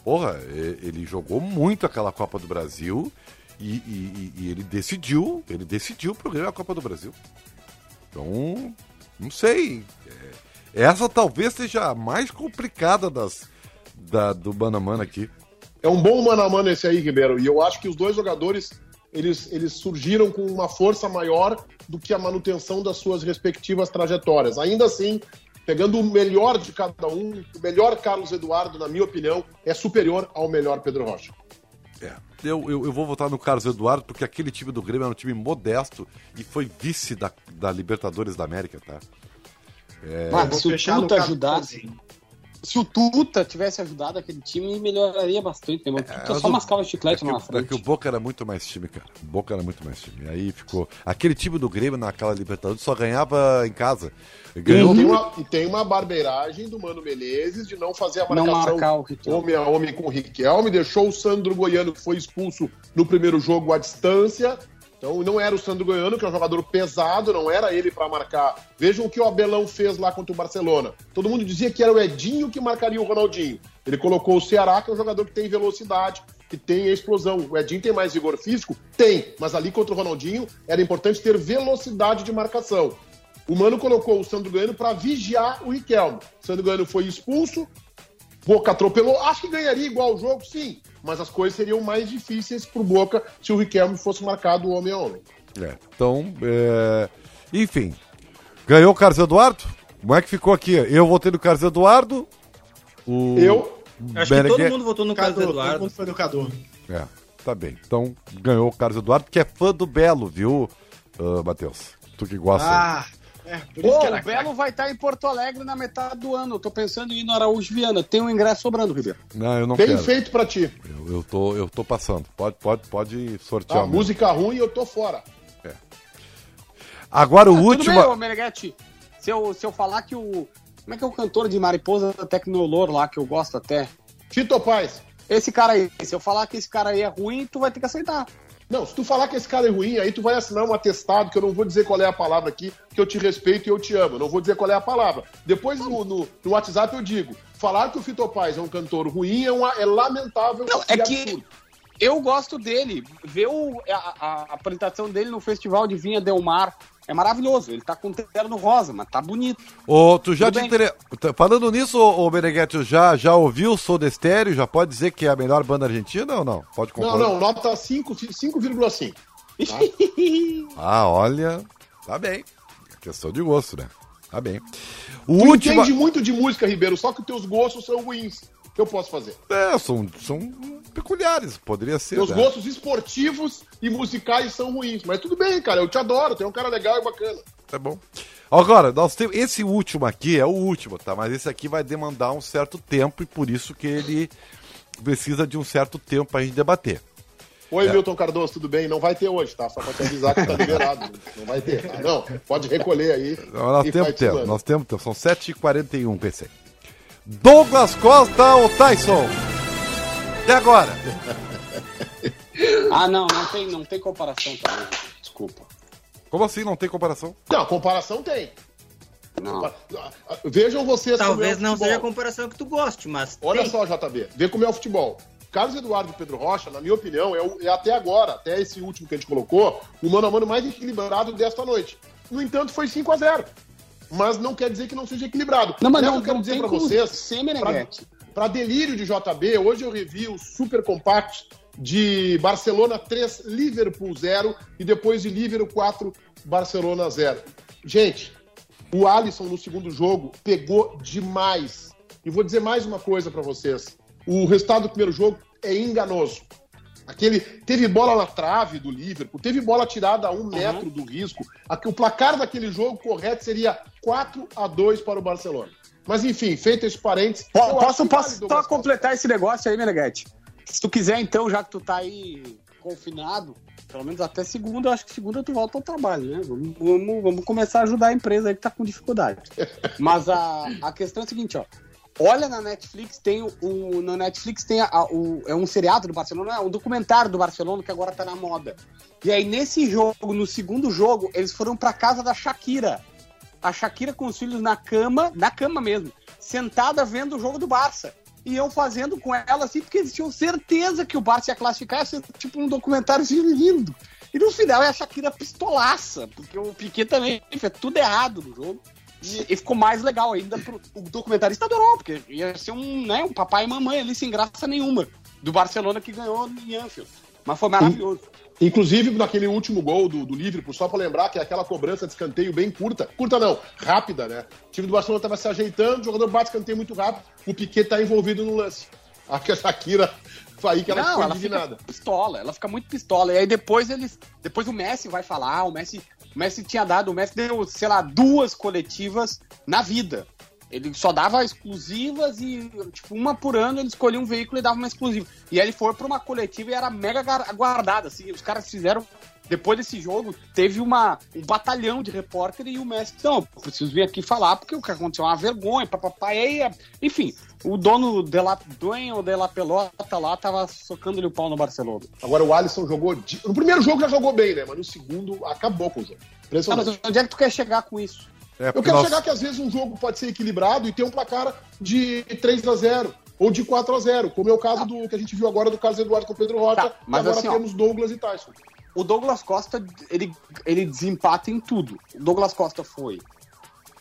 S2: Porra, e- ele jogou muito aquela Copa do Brasil e, e- e- e ele decidiu, ele decidiu pro Grêmio a Copa do Brasil. Então, não sei. É, essa talvez seja a mais complicada das, da, do Banamana aqui.
S4: É um bom mano a mano esse aí, Ribeiro. E eu acho que os dois jogadores eles, eles surgiram com uma força maior do que a manutenção das suas respectivas trajetórias. Ainda assim, pegando o melhor de cada um, o melhor Carlos Eduardo, na minha opinião, é superior ao melhor Pedro Rocha.
S2: É. Eu, eu, eu vou votar no Carlos Eduardo porque aquele time do Grêmio era um time modesto e foi vice da, da Libertadores da América, tá?
S3: Mas
S5: É, Vou
S3: se o Tuta
S5: caso
S3: ajudasse. Se o Tuta tivesse ajudado aquele time, melhoraria bastante. Né? O Tuta
S2: mas
S3: só
S2: o-
S3: mascava chiclete
S2: é que,
S3: na
S2: o- é
S3: frente.
S2: que o Boca era muito mais time, cara. O Boca era muito mais time. Aí ficou. Aquele time do Grêmio naquela Libertadores só ganhava em casa. Ganhou.
S4: E tem, uma, e tem uma barbeiragem do Mano Menezes de não fazer a
S3: Não
S4: marcação
S3: marcar o
S4: homem a homem com o Riquelme, deixou o Sandro Goiano, que foi expulso no primeiro jogo à distância. Então não era o Sandro Goiano, que é um jogador pesado, não era ele para marcar. Vejam o que o Abelão fez lá contra o Barcelona. Todo mundo dizia que era o Edinho que marcaria o Ronaldinho. Ele colocou o Ceará, que é um jogador que tem velocidade, que tem explosão. O Edinho tem mais vigor físico? Tem, mas ali contra o Ronaldinho era importante ter velocidade de marcação. O Mano colocou o Sandro Goiano para vigiar o Riquelme. O Sandro Goiano foi expulso, Boca atropelou. Acho que ganharia igual o jogo, sim. Mas as coisas seriam mais difíceis pro Boca se o Riquelme fosse marcado homem a homem.
S2: É, então, é, enfim. Ganhou o Carlos Eduardo? Como é que ficou aqui? Eu votei no Carlos Eduardo. O
S4: Eu,
S6: Acho que todo mundo votou no
S5: Cadu,
S6: Carlos
S5: todo
S6: Eduardo.
S5: mundo foi do Cadu.
S2: É, tá bem. Então, ganhou o Carlos Eduardo, que é fã do Belo, viu, ah, Matheus? Tu que gosta.
S5: Ah, é, por isso
S3: Pô,
S5: que
S3: o Belo vai estar em Porto Alegre na metade do ano. Eu tô pensando em ir no Araújo Viana. Tem um ingresso sobrando, Ribeiro.
S2: Não, eu não
S4: bem
S2: quero.
S4: feito pra ti.
S2: Eu, eu tô, eu tô passando. Pode, pode, pode sortear.
S4: A
S2: o meu.
S4: música ruim, eu tô fora.
S2: Agora o
S3: Ah,
S2: último.
S3: Tudo bem, ô Meneghetti. Se eu, se eu falar que o. Como é que é o cantor de Mariposa Tecnolor lá, que eu gosto até?
S4: Tito Paz.
S3: Esse cara aí. Se eu falar que esse cara aí é ruim, tu vai ter que aceitar.
S4: Não, se tu falar que esse cara é ruim, aí tu vai assinar um atestado, que eu não vou dizer qual é a palavra aqui, que eu te respeito e eu te amo. Eu não vou dizer qual é a palavra. Depois no, no, no WhatsApp eu digo. Falar que o Fito Paz é um cantor ruim é, uma, é lamentável
S3: Não, é que-
S4: absurdo.
S3: eu gosto dele. Ver o, a, a, apresentação dele no Festival de Vinha Del Mar é maravilhoso. Ele tá com terno rosa, mas tá bonito.
S2: Ô, tu já te inter... Falando nisso, ô Beneguete, já, já ouviu o Soda Estéreo? Já pode dizer que é a melhor banda argentina ou não? Pode
S4: concordar? Não, não, nota 5,5.
S2: Tá? <laughs> ah, olha, tá bem. Questão de gosto, né? Tá bem.
S4: O tu último... entende muito de música, Ribeiro, só que os teus gostos são ruins. O que eu posso fazer?
S2: É, são, são peculiares, poderia ser.
S4: Teus né? gostos esportivos e musicais são ruins. Mas tudo bem, cara, eu te adoro, tem um cara legal e bacana.
S2: Tá bom. Agora, nós temos. Esse último aqui é o último, tá? Mas esse aqui vai demandar um certo tempo e por isso que ele precisa de um certo tempo pra gente debater.
S4: Oi, é. Milton Cardoso, tudo bem? Não vai ter hoje, tá? Só pra te avisar que tá <laughs> liberado. Não vai ter. Tá? Não, pode recolher aí.
S2: Não, nós temos tempo, nós temos tempo. São 7h41, PC. Douglas Costa ou Tyson? E agora?
S3: ah, não, não tem, não tem comparação também. Desculpa.
S2: Como assim não tem comparação?
S4: Não, comparação tem. Não. Vejam vocês
S6: Talvez não seja a comparação que tu goste, mas.
S4: Olha tem. só, JB, vê como é o futebol. Carlos Eduardo e Pedro Rocha, na minha opinião, é, o, é, até agora, até esse último que a gente colocou, o mano a mano mais equilibrado desta noite. No entanto, foi 5 a 0 Mas não quer dizer que não seja equilibrado.
S3: Não, mas não, eu quero não dizer para vocês.
S4: Para delírio de JB, hoje eu revi o Super Compact de Barcelona 3, Liverpool 0 e depois de Liverpool 4, Barcelona 0. Gente, o Alisson no segundo jogo pegou demais. E vou dizer mais uma coisa para vocês. O resultado do primeiro jogo é enganoso. Aquele teve bola na trave do Liverpool, teve bola tirada a um uhum. metro do risco. O placar daquele jogo correto seria 4 a 2 para o Barcelona. Mas enfim, feito esse parênteses.
S3: Posso, posso só completar esse negócio aí, Meneghete? Se tu quiser, então, já que tu tá aí confinado, pelo menos até segunda, eu acho que segunda tu volta ao trabalho, né? Vamos, vamos, vamos começar a ajudar a empresa aí que tá com dificuldade. <laughs> Mas a, a questão é a seguinte, ó. Olha na Netflix, tem o. Na Netflix tem a, o, é um seriado do Barcelona, é um documentário do Barcelona que agora tá na moda. E aí, nesse jogo, no segundo jogo, eles foram pra casa da Shakira. A Shakira com os filhos na cama, na cama mesmo, sentada vendo o jogo do Barça. E eu fazendo com ela assim, porque eles tinham certeza que o Barça ia classificar, ia ser tipo um documentário assim, lindo. E no final é a Shakira pistolaça, porque o Piquet também fez tudo errado no jogo. E, ficou mais legal ainda pro o documentarista adorou, porque ia ser um, né, um papai e mamãe ali sem graça nenhuma. Do Barcelona que ganhou em Anfield. Mas foi maravilhoso.
S4: Inclusive, naquele último gol do, do Liverpool, só para lembrar que é aquela cobrança de escanteio bem curta. Curta não, rápida, né? O time do Barcelona estava se ajeitando, o jogador bate escanteio muito rápido, o Piquet está envolvido no lance. <laughs> A Shakira foi aí que ela não, ficou ela indignada.
S3: Fica pistola, ela fica muito pistola. E aí depois eles. Depois o Messi vai falar, o Messi o Messi tinha dado, o Messi deu, sei lá, duas coletivas na vida. Ele só dava exclusivas e, tipo, uma por ano ele escolhia um veículo e dava uma exclusiva. E aí ele foi para uma coletiva e era mega aguardada, assim. Os caras fizeram depois desse jogo, teve uma, um batalhão de repórter e o Messi, não, preciso vir aqui falar porque o que aconteceu é uma vergonha, papapá, e aí, enfim, o dono de la, Duenho de la Pelota lá tava socando-lhe o pau no Barcelona.
S4: Agora o Alisson jogou, no primeiro jogo já jogou bem, né, mas no segundo acabou com o jogo.
S3: Ah, mas onde é que tu quer chegar com isso?
S4: É, eu quero nós... chegar que às vezes um jogo pode ser equilibrado e ter um placar de 3 a 0 ou de 4 a 0 como é o caso do que a gente viu agora do caso Eduardo com o Pedro Rocha, tá, mas agora assim, temos ó, Douglas e Tyson
S3: o Douglas Costa, ele, ele desempata em tudo. O Douglas Costa foi.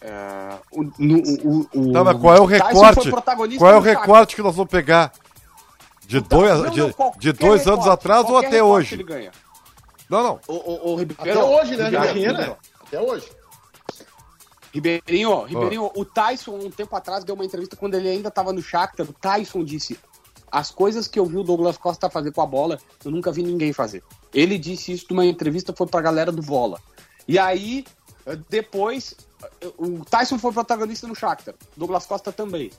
S3: É, o, no, o, o,
S2: tá, qual é o recorte? Qual é o recorte que nós vamos pegar? De então, dois, não, de, não, de dois recorte, anos atrás ou até hoje? Ele ganha. Não, não.
S4: O, o, o Ribeiro, até hoje, né, Ribeiro? Até hoje.
S3: Ribeirinho, Ribeirinho, oh. o Tyson, um tempo atrás, deu uma entrevista quando ele ainda estava no Shakhtar. O Tyson disse: As coisas que eu vi o Douglas Costa fazer com a bola, eu nunca vi ninguém fazer. Ele disse isso numa entrevista, foi pra galera do Bola. E aí, depois, o Tyson foi protagonista no Shakhtar, Douglas Costa também.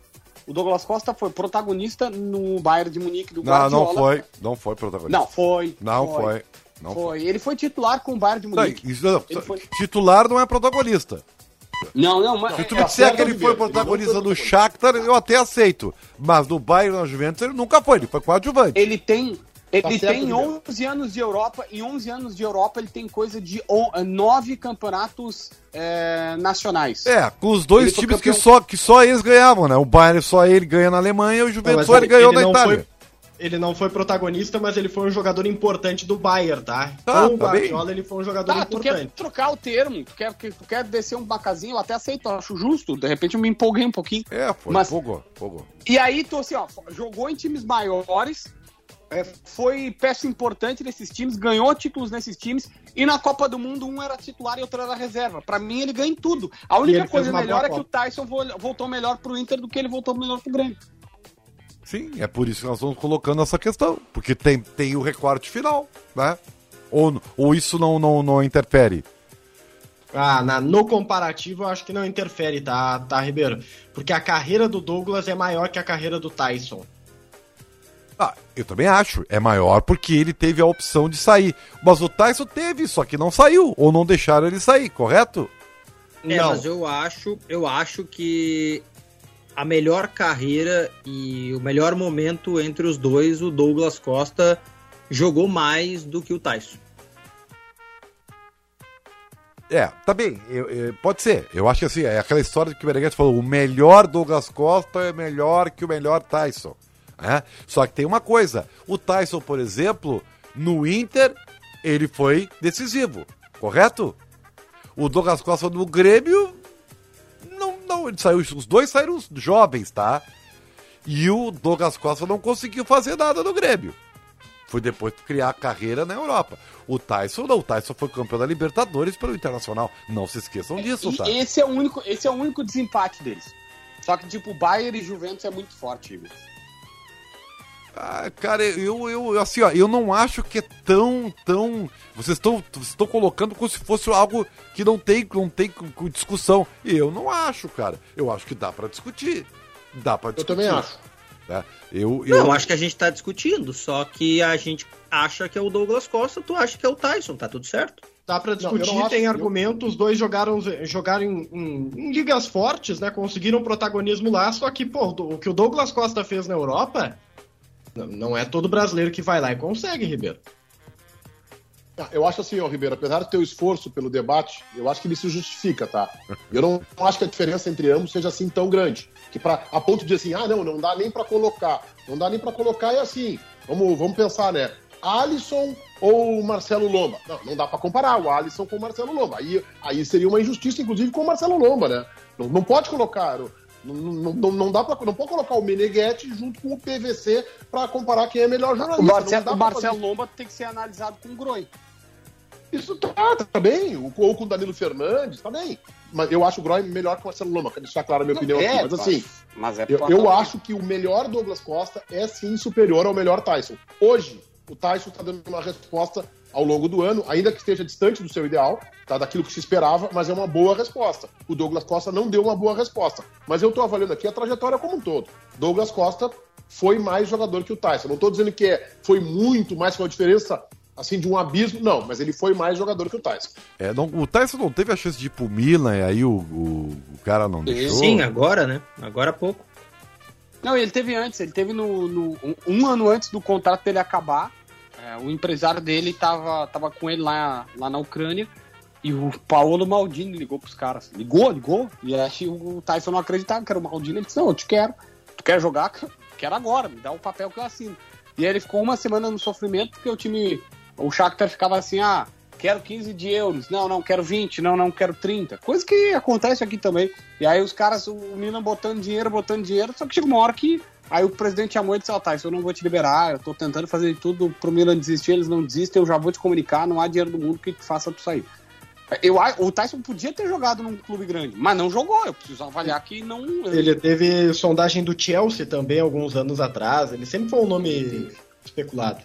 S3: O Douglas Costa foi protagonista no Bayern de Munique do
S2: Guardiola. Não, não foi, não foi protagonista.
S3: Não, foi.
S2: Não foi. foi. Não
S3: foi. foi. Ele foi titular com o Bayern de Munique.
S2: Não, isso, não, foi... Titular não é protagonista.
S3: Não, não, mas.
S2: Se tu me disser que ele foi protagonista do Shakhtar, eu até aceito. Mas no Bayern na Juventus ele nunca foi, ele foi coadjuvante.
S3: Ele tem, ele tá tem 11 anos de Europa, e 11 anos de Europa ele tem coisa de 9 campeonatos é, nacionais.
S2: É, com os dois ele times campeão... que, só, que só eles ganhavam, né? O Bayern só ele ganha na Alemanha e o Juventus só ele, ele ganhou ele na Itália. Foi,
S5: ele não foi protagonista, mas ele foi um jogador importante do Bayern, tá? tá Com o tá Guardiola, tá ele foi um jogador tá, importante.
S3: Tu quer trocar o termo, tu quer, tu quer descer um bacazinho, eu até aceito, eu acho justo. De repente eu me empolguei um pouquinho.
S2: É, foi, mas... empolgou, empolgou.
S3: E aí, tu assim, ó, jogou em times maiores, é, foi peça importante nesses times, ganhou títulos nesses times, e na Copa do Mundo um era titular e outro era reserva. Para mim, ele ganha em tudo. A única coisa melhor é que o Tyson voltou melhor pro Inter do que ele voltou melhor pro Grêmio.
S2: Sim, é por isso que nós estamos colocando essa questão. Porque tem, tem o recorte final, né? Ou, ou isso não, não, não interfere?
S5: Ah, na, no comparativo eu acho que não interfere, tá, tá, Ribeiro? Porque a carreira do Douglas é maior que a carreira do Tyson.
S2: Ah, eu também acho. É maior porque ele teve a opção de sair. Mas o Tyson teve, só que não saiu. Ou não deixaram ele sair, correto?
S6: É, não. mas eu acho, eu acho que a melhor carreira e o melhor momento entre os dois, o Douglas Costa jogou mais do que o Tyson.
S2: É, tá bem, eu, eu, pode ser. Eu acho que assim, é aquela história que o Meneghete falou: o melhor Douglas Costa é melhor que o melhor Tyson. Né? Só que tem uma coisa: o Tyson, por exemplo, no Inter, ele foi decisivo, correto? O Douglas Costa no Grêmio saiu, os dois saíram jovens, tá? E o Douglas Costa não conseguiu fazer nada no Grêmio. Foi depois de criar a carreira na Europa. O Tyson não, o Tyson foi campeão da Libertadores pelo Internacional. Não se esqueçam disso, tá?
S3: Esse é o único, esse é o único desempate deles. Só que tipo, Bayern e Juventus é muito forte, Igor.
S2: Ah, cara, eu, eu, assim, ó, eu não acho que é tão, tão. Vocês estão, estão colocando como se fosse algo que não tem, não tem discussão. Eu não acho, cara. Eu acho que dá para discutir. Dá para discutir.
S5: Eu também acho.
S2: Né? Eu, eu...
S6: Não, acho que a gente tá discutindo, só que a gente acha que é o Douglas Costa, tu acha que é o Tyson, tá tudo certo?
S5: Dá para discutir, não, tem argumento, os dois jogaram, jogaram em, em, em, ligas fortes, né? Conseguiram protagonismo lá, só que, pô, o que o Douglas Costa fez na Europa não é todo brasileiro que vai lá e consegue, Ribeiro.
S4: Ah, eu acho assim, ó, Ribeiro, apesar do teu esforço pelo debate, eu acho que ele se justifica, tá? Eu não acho que a diferença entre ambos seja assim tão grande. Que pra, a ponto de assim, ah, não, não dá nem para colocar. Não dá nem para colocar é assim. Vamos, vamos pensar, né? Alisson ou Marcelo Lomba? Não, não dá para comparar o Alisson com o Marcelo Lomba. Aí, aí seria uma injustiça, inclusive, com o Marcelo Lomba, né? Não, não pode colocar. Não, não, não, dá pra, não pode colocar o Meneghetti junto com o PVC para comparar quem é melhor jornalista.
S3: O Marcelo, o Marcelo Lomba tem que ser analisado com o Groi.
S4: Isso tá, tá bem. Ou com o Danilo Fernandes, tá bem. Mas eu acho o Groy melhor que o Marcelo Lomba, quero deixar clara a minha não, opinião é, aqui. Mas assim, mas é eu, eu acho que o melhor Douglas Costa é sim superior ao melhor Tyson. Hoje, o Tyson está dando uma resposta ao longo do ano, ainda que esteja distante do seu ideal, tá, daquilo que se esperava, mas é uma boa resposta. O Douglas Costa não deu uma boa resposta. Mas eu estou avaliando aqui a trajetória como um todo. Douglas Costa foi mais jogador que o Tyson. Não estou dizendo que é, foi muito mais com a diferença assim de um abismo, não, mas ele foi mais jogador que o Tyson.
S2: É, não, o Tyson não teve a chance de ir pro Milan, e aí o, o, o cara não deixou.
S6: Sim, agora, né? Agora há pouco.
S3: Não, ele teve antes, ele teve no, no um, um ano antes do contrato dele acabar, é, o empresário dele tava, tava com ele lá, lá na Ucrânia e o Paulo Maldini ligou pros caras. Ligou, ligou. E acho que o Tyson não acreditava que era o Maldini. Ele disse: Não, eu te quero. Tu quer jogar? <laughs> Quero agora, me dá o papel que eu assino. E aí ele ficou uma semana no sofrimento porque o time. O Shakhtar ficava assim: Ah, quero 15 de euros. Não, não, quero 20. Não, não, quero 30. Coisa que acontece aqui também. E aí os caras, o Milan botando dinheiro, botando dinheiro. Só que chega uma hora que Aí o presidente chamou e disse: Ó, oh, tá, isso eu não vou te liberar, eu tô tentando fazer tudo pro Milan desistir, eles não desistem, eu já vou te comunicar, não há dinheiro do mundo que faça tu sair. Eu, o Tyson podia ter jogado num clube grande, mas não jogou. Eu preciso avaliar que não.
S5: Ele teve sondagem do Chelsea também alguns anos atrás. Ele sempre foi um nome especulado.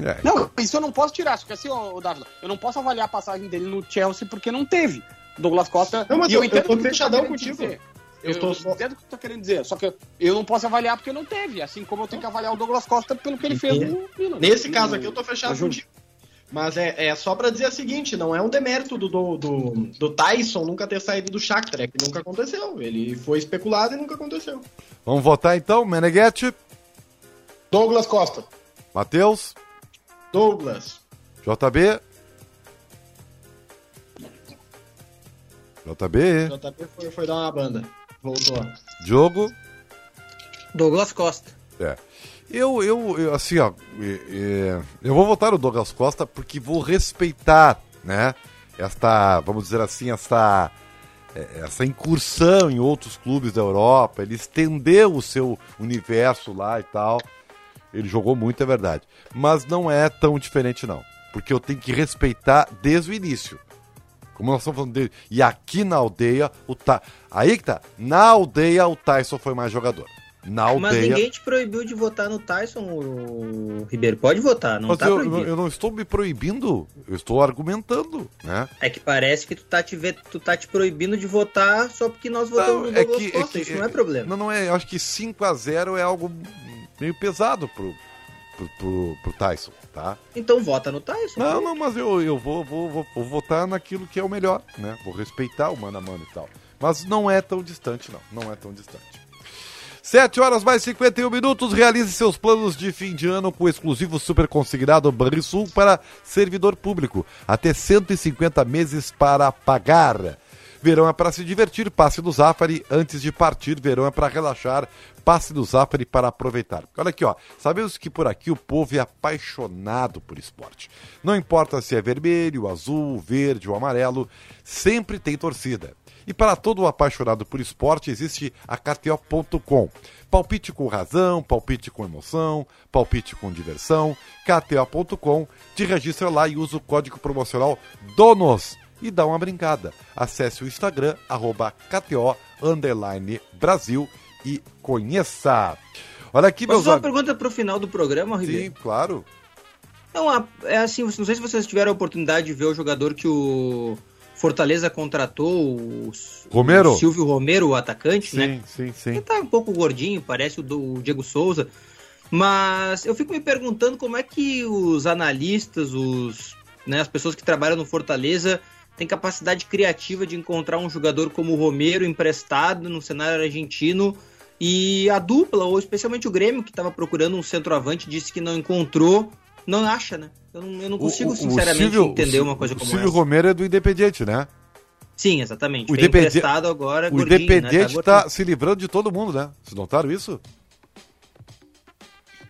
S3: É. Não, isso eu não posso tirar. Porque assim, o Davi, eu não posso avaliar a passagem dele no Chelsea porque não teve. Douglas Costa.
S5: Não, mas eu, eu, eu tô fechadão contigo.
S3: Dizer. Eu, estou só... entendo o que tu tá querendo dizer, só que eu não posso avaliar porque não teve, assim como eu tenho que avaliar o Douglas Costa pelo que ele fez no
S5: Milan. Nesse caso aqui eu tô fechado contigo. Mas é, é só para dizer o seguinte, não é um demérito do, do, do, do, Tyson nunca ter saído do Shakhtar, é que nunca aconteceu. Ele foi especulado e nunca aconteceu.
S2: Vamos votar então, Meneghetti?
S4: Douglas Costa.
S2: Matheus?
S5: Douglas.
S2: JB? JB?
S5: JB foi, foi dar uma banda. Voltou.
S2: Jogo?
S6: Douglas Costa.
S2: É. Eu, eu, eu assim, ó, eu vou votar no Douglas Costa porque vou respeitar, né? Esta, vamos dizer assim, essa, é, essa incursão em outros clubes da Europa. Ele estendeu o seu universo lá e tal. Ele jogou muito, é verdade. Mas não é tão diferente, não. Porque eu tenho que respeitar desde o início. Como nós estamos falando dele. E aqui na aldeia, o Ta... aí que tá. Na aldeia, o Tyson foi mais jogador na aldeia. Mas
S6: ninguém te proibiu de votar no Tyson, o Ribeiro. Pode votar, não Mas tá
S2: eu, proibido. eu não estou me proibindo, eu estou argumentando, né?
S6: É que parece que tu tá te, tu tá te proibindo de votar só porque nós votamos não, no é Douglas que, Costa, é que, isso é, não é problema.
S2: Não, não é, eu acho que 5 a 0 é algo meio pesado pro, pro, pro, pro Tyson, tá?
S6: Então vota no Tyson.
S2: Não, não, mas eu, eu vou, vou, vou, vou votar naquilo que é o melhor, né? Vou respeitar o mano a mano e tal. Mas não é tão distante, não. Não é tão distante. 7 horas mais 51 minutos. Realize seus planos de fim de ano com o exclusivo super consignado Banrisul para servidor público. Até 150 meses para pagar. Verão é para se divertir, passe no Zafari. Antes de partir, verão é para relaxar, passe no Zafari para aproveitar. Olha aqui, ó. Sabemos que por aqui o povo é apaixonado por esporte. Não importa se é vermelho, azul, verde ou amarelo, sempre tem torcida. E para todo apaixonado por esporte existe a KTO.com. Palpite com razão, palpite com emoção, palpite com diversão. KTO.com. Te registra lá e usa o código promocional DONOS e dá uma brincada. Acesse o Instagram, arroba KTO Brasil e conheça. Olha aqui,
S6: meus amigos. uma pergunta para o final do programa, Ribeiro.
S2: Sim, claro.
S6: Não, é assim, não sei se vocês tiveram a oportunidade de ver o jogador que o Fortaleza contratou o,
S2: Romero.
S6: o Silvio Romero, o atacante,
S2: sim,
S6: né?
S2: Sim, sim,
S6: Ele tá um pouco gordinho, parece o, do, o Diego Souza. Mas eu fico me perguntando como é que os analistas, os, né, as pessoas que trabalham no Fortaleza têm capacidade criativa de encontrar um jogador como o Romero emprestado no cenário argentino e a dupla, ou especialmente o Grêmio, que estava procurando um centroavante, disse que não encontrou não acha, né? Eu não, eu não consigo, o, sinceramente, Silvio,
S2: entender
S6: uma coisa como
S2: essa. O Silvio Romero é do Independiente, né?
S6: Sim, exatamente. O Independiente agora,
S2: o Independiente né? tá, tá se livrando de todo mundo, né? Vocês notaram isso?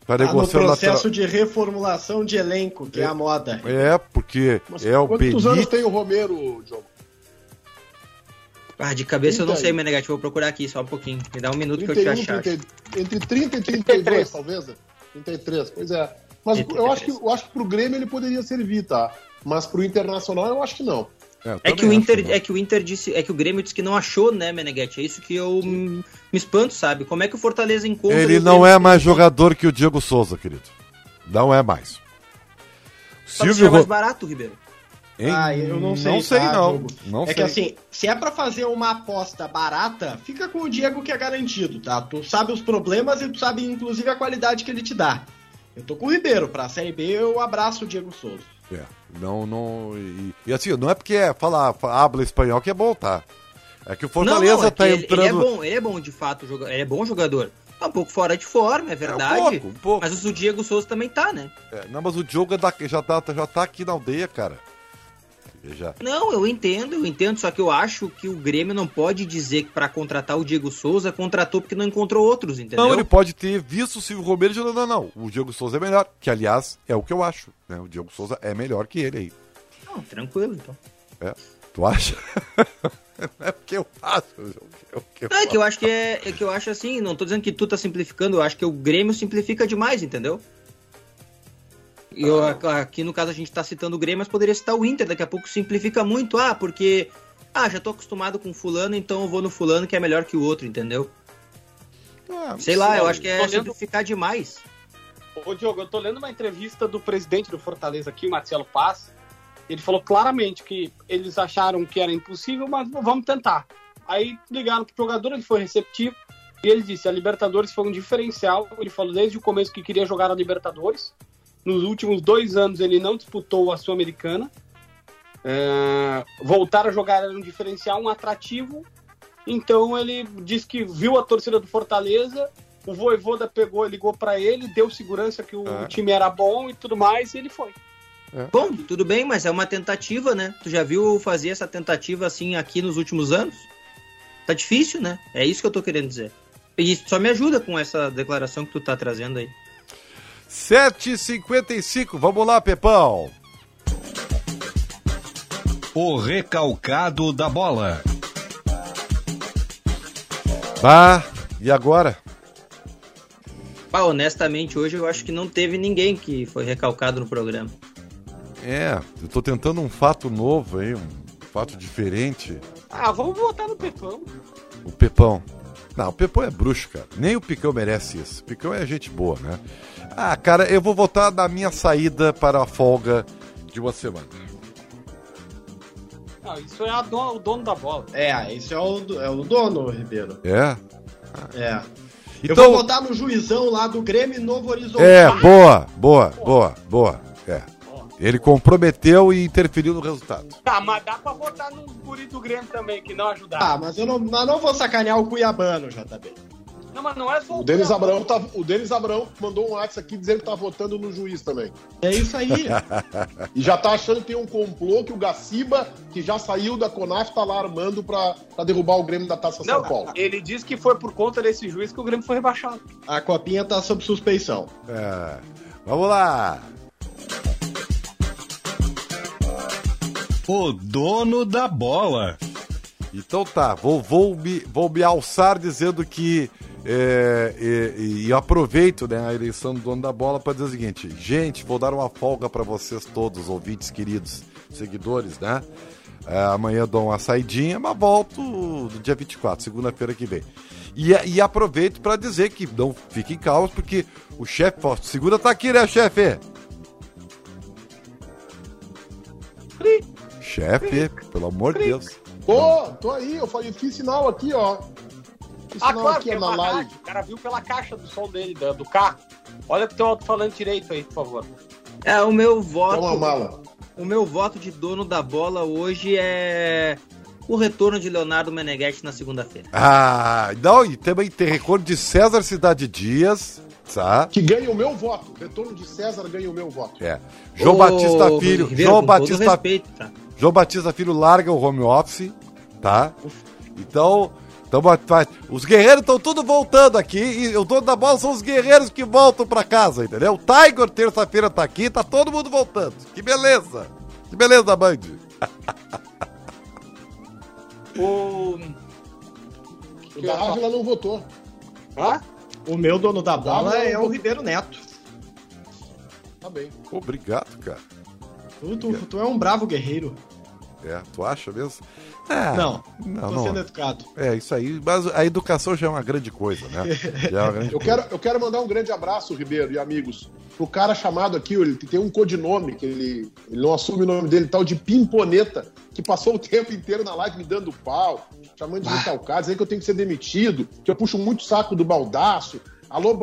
S5: Tá, tá no processo de reformulação de elenco, que é, é a moda.
S2: É, porque Mas é o
S4: Quantos Benite... anos tem o Romero, Diogo?
S6: Ah, de cabeça eu não sei, meu negativo. Vou procurar aqui só um pouquinho. Me dá um minuto 31, que eu te achar.
S4: Entre 30 e 32, talvez. 33, pois é. Mas eu acho, que, eu acho que pro Grêmio ele poderia servir, tá? Mas pro Internacional eu acho que não.
S6: É, é que o Inter, é que o Inter disse, é que o Grêmio disse que não achou, né, Meneghetti? É isso que eu me espanto, sabe? Como é que o Fortaleza encontra.
S2: Ele não é mais jogador que o Diego Souza, querido. Não é mais.
S6: Silvio é mais barato, Ribeiro.
S5: Hein? Ah, eu não sei. Não sei, tá, não. não. É sei. que assim, se é para fazer uma aposta barata, fica com o Diego que é garantido, tá? Tu sabe os problemas e tu sabe, inclusive, a qualidade que ele te dá. Eu tô com o Ribeiro. Pra Série B, eu abraço o Diego Souza.
S2: É, não, não. E, e assim, não é porque é falar, habla espanhol que é bom, tá? É que o Fortaleza não, não, é tá
S6: ele,
S2: entrando.
S6: Ele é bom, ele é bom de fato, ele é bom jogador. Tá um pouco fora de forma, é verdade. É um pouco, um pouco. Mas o Diego Souza também tá, né?
S2: É, não, mas o Diogo é já, tá, já tá aqui na aldeia, cara.
S6: Já. Não, eu entendo, eu entendo, só que eu acho que o Grêmio não pode dizer que para contratar o Diego Souza contratou porque não encontrou outros, entendeu?
S2: Não, ele pode ter visto o Silvio Romero e dizendo, não, não, o Diego Souza é melhor, que aliás é o que eu acho, né? O Diego Souza é melhor que ele aí.
S6: Não, tranquilo, então.
S2: É, tu acha? não <laughs> é porque eu faço.
S6: É, que eu não, é que eu acho que é, é que eu acho assim, não tô dizendo que tu tá simplificando, eu acho que o Grêmio simplifica demais, entendeu? Eu, aqui no caso a gente está citando o Grêmio, mas poderia citar o Inter, daqui a pouco simplifica muito. Ah, porque. Ah, já tô acostumado com fulano, então eu vou no fulano que é melhor que o outro, entendeu? Ah, Sei lá, eu acho que é lendo... simplificar demais.
S3: Ô Diogo, eu tô lendo uma entrevista do presidente do Fortaleza aqui, Marcelo Paz. Ele falou claramente que eles acharam que era impossível, mas vamos tentar. Aí ligaram pro jogador, ele foi receptivo. E ele disse: a Libertadores foi um diferencial. Ele falou desde o começo que queria jogar a Libertadores. Nos últimos dois anos ele não disputou a Sul-Americana. É, voltar a jogar era um diferencial, um atrativo. Então ele disse que viu a torcida do Fortaleza, o Voivoda pegou, ligou para ele, deu segurança que o é. time era bom e tudo mais, e ele foi.
S6: É. Bom, tudo bem, mas é uma tentativa, né? Tu já viu fazer essa tentativa assim aqui nos últimos anos? Tá difícil, né? É isso que eu tô querendo dizer. E só me ajuda com essa declaração que tu tá trazendo aí.
S2: 7h55, vamos lá, Pepão.
S1: O recalcado da bola.
S2: Ah, e agora?
S6: Ah, honestamente, hoje eu acho que não teve ninguém que foi recalcado no programa.
S2: É, eu tô tentando um fato novo aí, um fato diferente.
S3: Ah, vamos voltar no Pepão.
S2: O Pepão. Não, o Pepão é bruxo, cara. Nem o Picão merece isso. O Picão é gente boa, né? Ah, cara, eu vou votar na minha saída para a folga de uma semana.
S3: Não, isso é do, o dono da bola.
S5: É, isso é o, é o dono, Ribeiro.
S2: É?
S5: É. Então, eu vou votar no juizão lá do Grêmio Novo Horizonte.
S2: É, boa, boa, boa, boa. Ele comprometeu e interferiu no resultado.
S3: Tá, mas dá pra votar no guri do Grêmio também, que não ajudaram.
S5: Ah, mas eu não, mas não vou sacanear o Cuiabano, JB.
S3: Não, mas não é só
S4: o Denis Abrão tá, O Denis Abrão mandou um WhatsApp aqui dizendo que tá votando no juiz também.
S5: É isso aí. <laughs>
S4: e já tá achando que tem um complô que o Gaciba, que já saiu da Conaf, tá lá armando pra, pra derrubar o Grêmio da Taça
S3: não,
S4: São Paulo.
S3: Ele disse que foi por conta desse juiz que o Grêmio foi rebaixado.
S5: A copinha tá sob suspeição.
S2: É. Vamos lá.
S1: O dono da bola.
S2: Então tá, vou, vou, me, vou me alçar dizendo que. É, e, e, aproveito né, a eleição do dono da bola para dizer o seguinte: gente, vou dar uma folga para vocês todos, ouvintes queridos, seguidores, né? É, amanhã dou uma saidinha, mas volto no dia 24, segunda-feira que vem. E, e aproveito para dizer que não fiquem calmos, porque o chefe, segunda tá aqui, né, chefe? Chefe, pelo amor de Deus.
S4: Pô, tô aí, eu falei, fiz sinal aqui, ó.
S3: Fiz ah, claro, aqui é na live. Rádio. O cara viu pela caixa do som dele, do, do carro. Olha pro teu alto-falante direito aí, por favor.
S6: É, o meu voto. É
S4: uma mala.
S6: O meu voto de dono da bola hoje é o retorno de Leonardo Meneghetti na segunda-feira.
S2: Ah, não, e também tem recorde de César Cidade Dias. Tá.
S4: Que ganha o meu voto. Retorno de César ganha o meu voto.
S2: É. João Ô, Batista Filho. Ribeiro, João Batista. Respeito, tá? João Batista Filho larga o home office, tá? Então, então os guerreiros estão tudo voltando aqui e o dono da bola são os guerreiros que voltam para casa, entendeu? O Tiger terça-feira tá aqui, tá todo mundo voltando. Que beleza! Que beleza, Band! <laughs>
S4: o... o da Ávila não votou.
S5: Hã? O meu dono da bola é o Ribeiro Neto.
S4: Tá bem.
S2: Obrigado, cara.
S5: Tu, tu, tu é um bravo guerreiro.
S2: É, tu acha mesmo?
S5: É, não, não, tô não. sendo educado.
S2: É, isso aí, mas a educação já é uma grande coisa, né?
S4: É grande <laughs> eu, coisa. Quero, eu quero mandar um grande abraço, Ribeiro e amigos, pro cara chamado aqui, ele tem um codinome, que ele, ele não assume o nome dele, tal de Pimponeta, que passou o tempo inteiro na live me dando pau, chamando de recalcado, dizendo que eu tenho que ser demitido, que eu puxo muito saco do baldaço. Alô,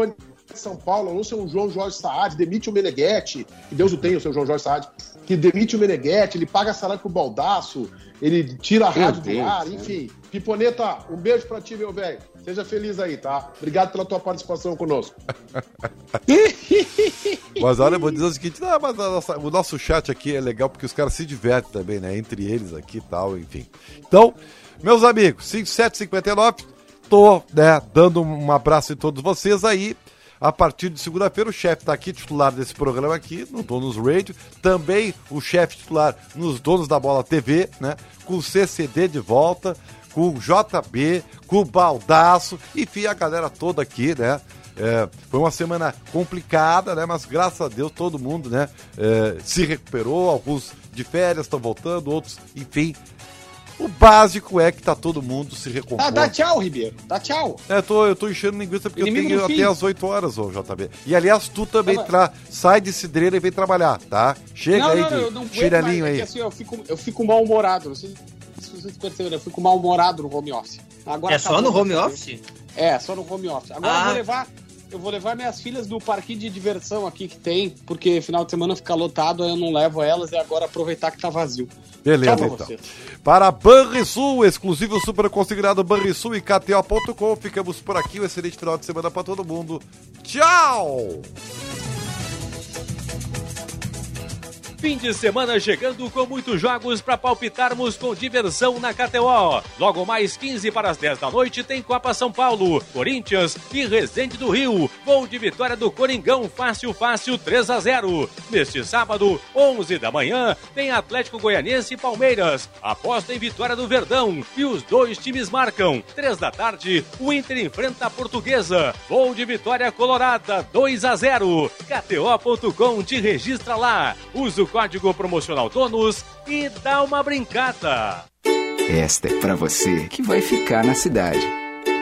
S4: São Paulo, alô, seu João Jorge Saad, demite o Meneghetti, que Deus o tenha, o seu João Jorge Saad que demite o Meneghetti, ele paga salário pro Baldaço, ele tira a rádio do ar, enfim. Piponeta, um beijo pra ti, meu velho. Seja feliz aí, tá? Obrigado pela tua participação conosco. <laughs>
S2: mas olha, vou dizer o seguinte, não, mas nossa, o nosso chat aqui é legal porque os caras se divertem também, né? Entre eles aqui e tal, enfim. Então, meus amigos, 5759, tô, né, dando um abraço em todos vocês aí. A partir de segunda-feira, o chefe está aqui, titular desse programa aqui, no Donos Radio. Também o chefe titular nos Donos da Bola TV, né? Com o CCD de volta, com o JB, com o Baldaço, enfim, a galera toda aqui, né? É, foi uma semana complicada, né? Mas graças a Deus todo mundo, né? É, se recuperou, alguns de férias estão voltando, outros, enfim, o básico é que tá todo mundo se recompondo. Ah,
S3: dá tchau, Ribeiro. Dá tchau.
S2: É, tô, eu tô enchendo linguiça porque Inimigo eu tenho até as 8 horas, ô JB. E aliás, tu também não, tra... sai de cidreira e vem trabalhar, tá? Chega não, aí não, de chinelinho é aí. É
S3: assim, eu fico, eu fico mal-humorado. Não sei se vocês perceberam, eu fico mal-humorado no home office.
S6: Agora é só no home office?
S3: É, só no home office. Agora ah. eu vou levar eu vou levar minhas filhas do parquinho de diversão aqui que tem, porque final de semana fica lotado, eu não levo elas e agora aproveitar que tá vazio.
S2: Beleza, Tchau então. Vocês. Para Banrisul, exclusivo super considerado Banrisul e KTO.com, ficamos por aqui. Um excelente final de semana para todo mundo. Tchau!
S7: Fim de semana chegando com muitos jogos para palpitarmos com diversão na KTO. Logo mais 15 para as 10 da noite tem Copa São Paulo, Corinthians e Resende do Rio. Gol de vitória do Coringão, fácil, fácil, 3 a 0. Neste sábado, 11 da manhã, tem Atlético Goianiense e Palmeiras. Aposta em vitória do Verdão e os dois times marcam. 3 da tarde, o Inter enfrenta a Portuguesa. Gol de vitória colorada, 2 a 0. KTO.com te registra lá. Usa o código promocional DONOS e dá uma brincada.
S8: Esta é para você que vai ficar na cidade.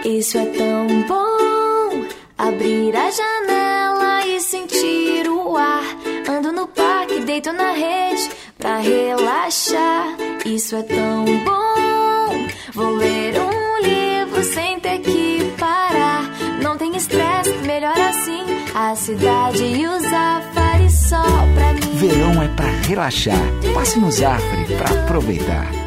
S9: Isso é tão bom. Abrir a janela e sentir o ar. Ando no parque, deito na rede pra relaxar. Isso é tão bom. Vou ler um livro sem ter que parar. Não tem estresse, melhor assim. A cidade e os afares pra mim.
S8: Verão é para relaxar. Passe no Zafre para aproveitar.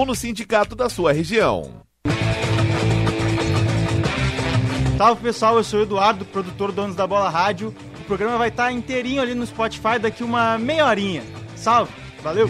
S10: ou no sindicato da sua região.
S11: Salve pessoal, eu sou o Eduardo, produtor Donos da Bola Rádio. O programa vai estar inteirinho ali no Spotify daqui uma meia horinha. Salve, valeu!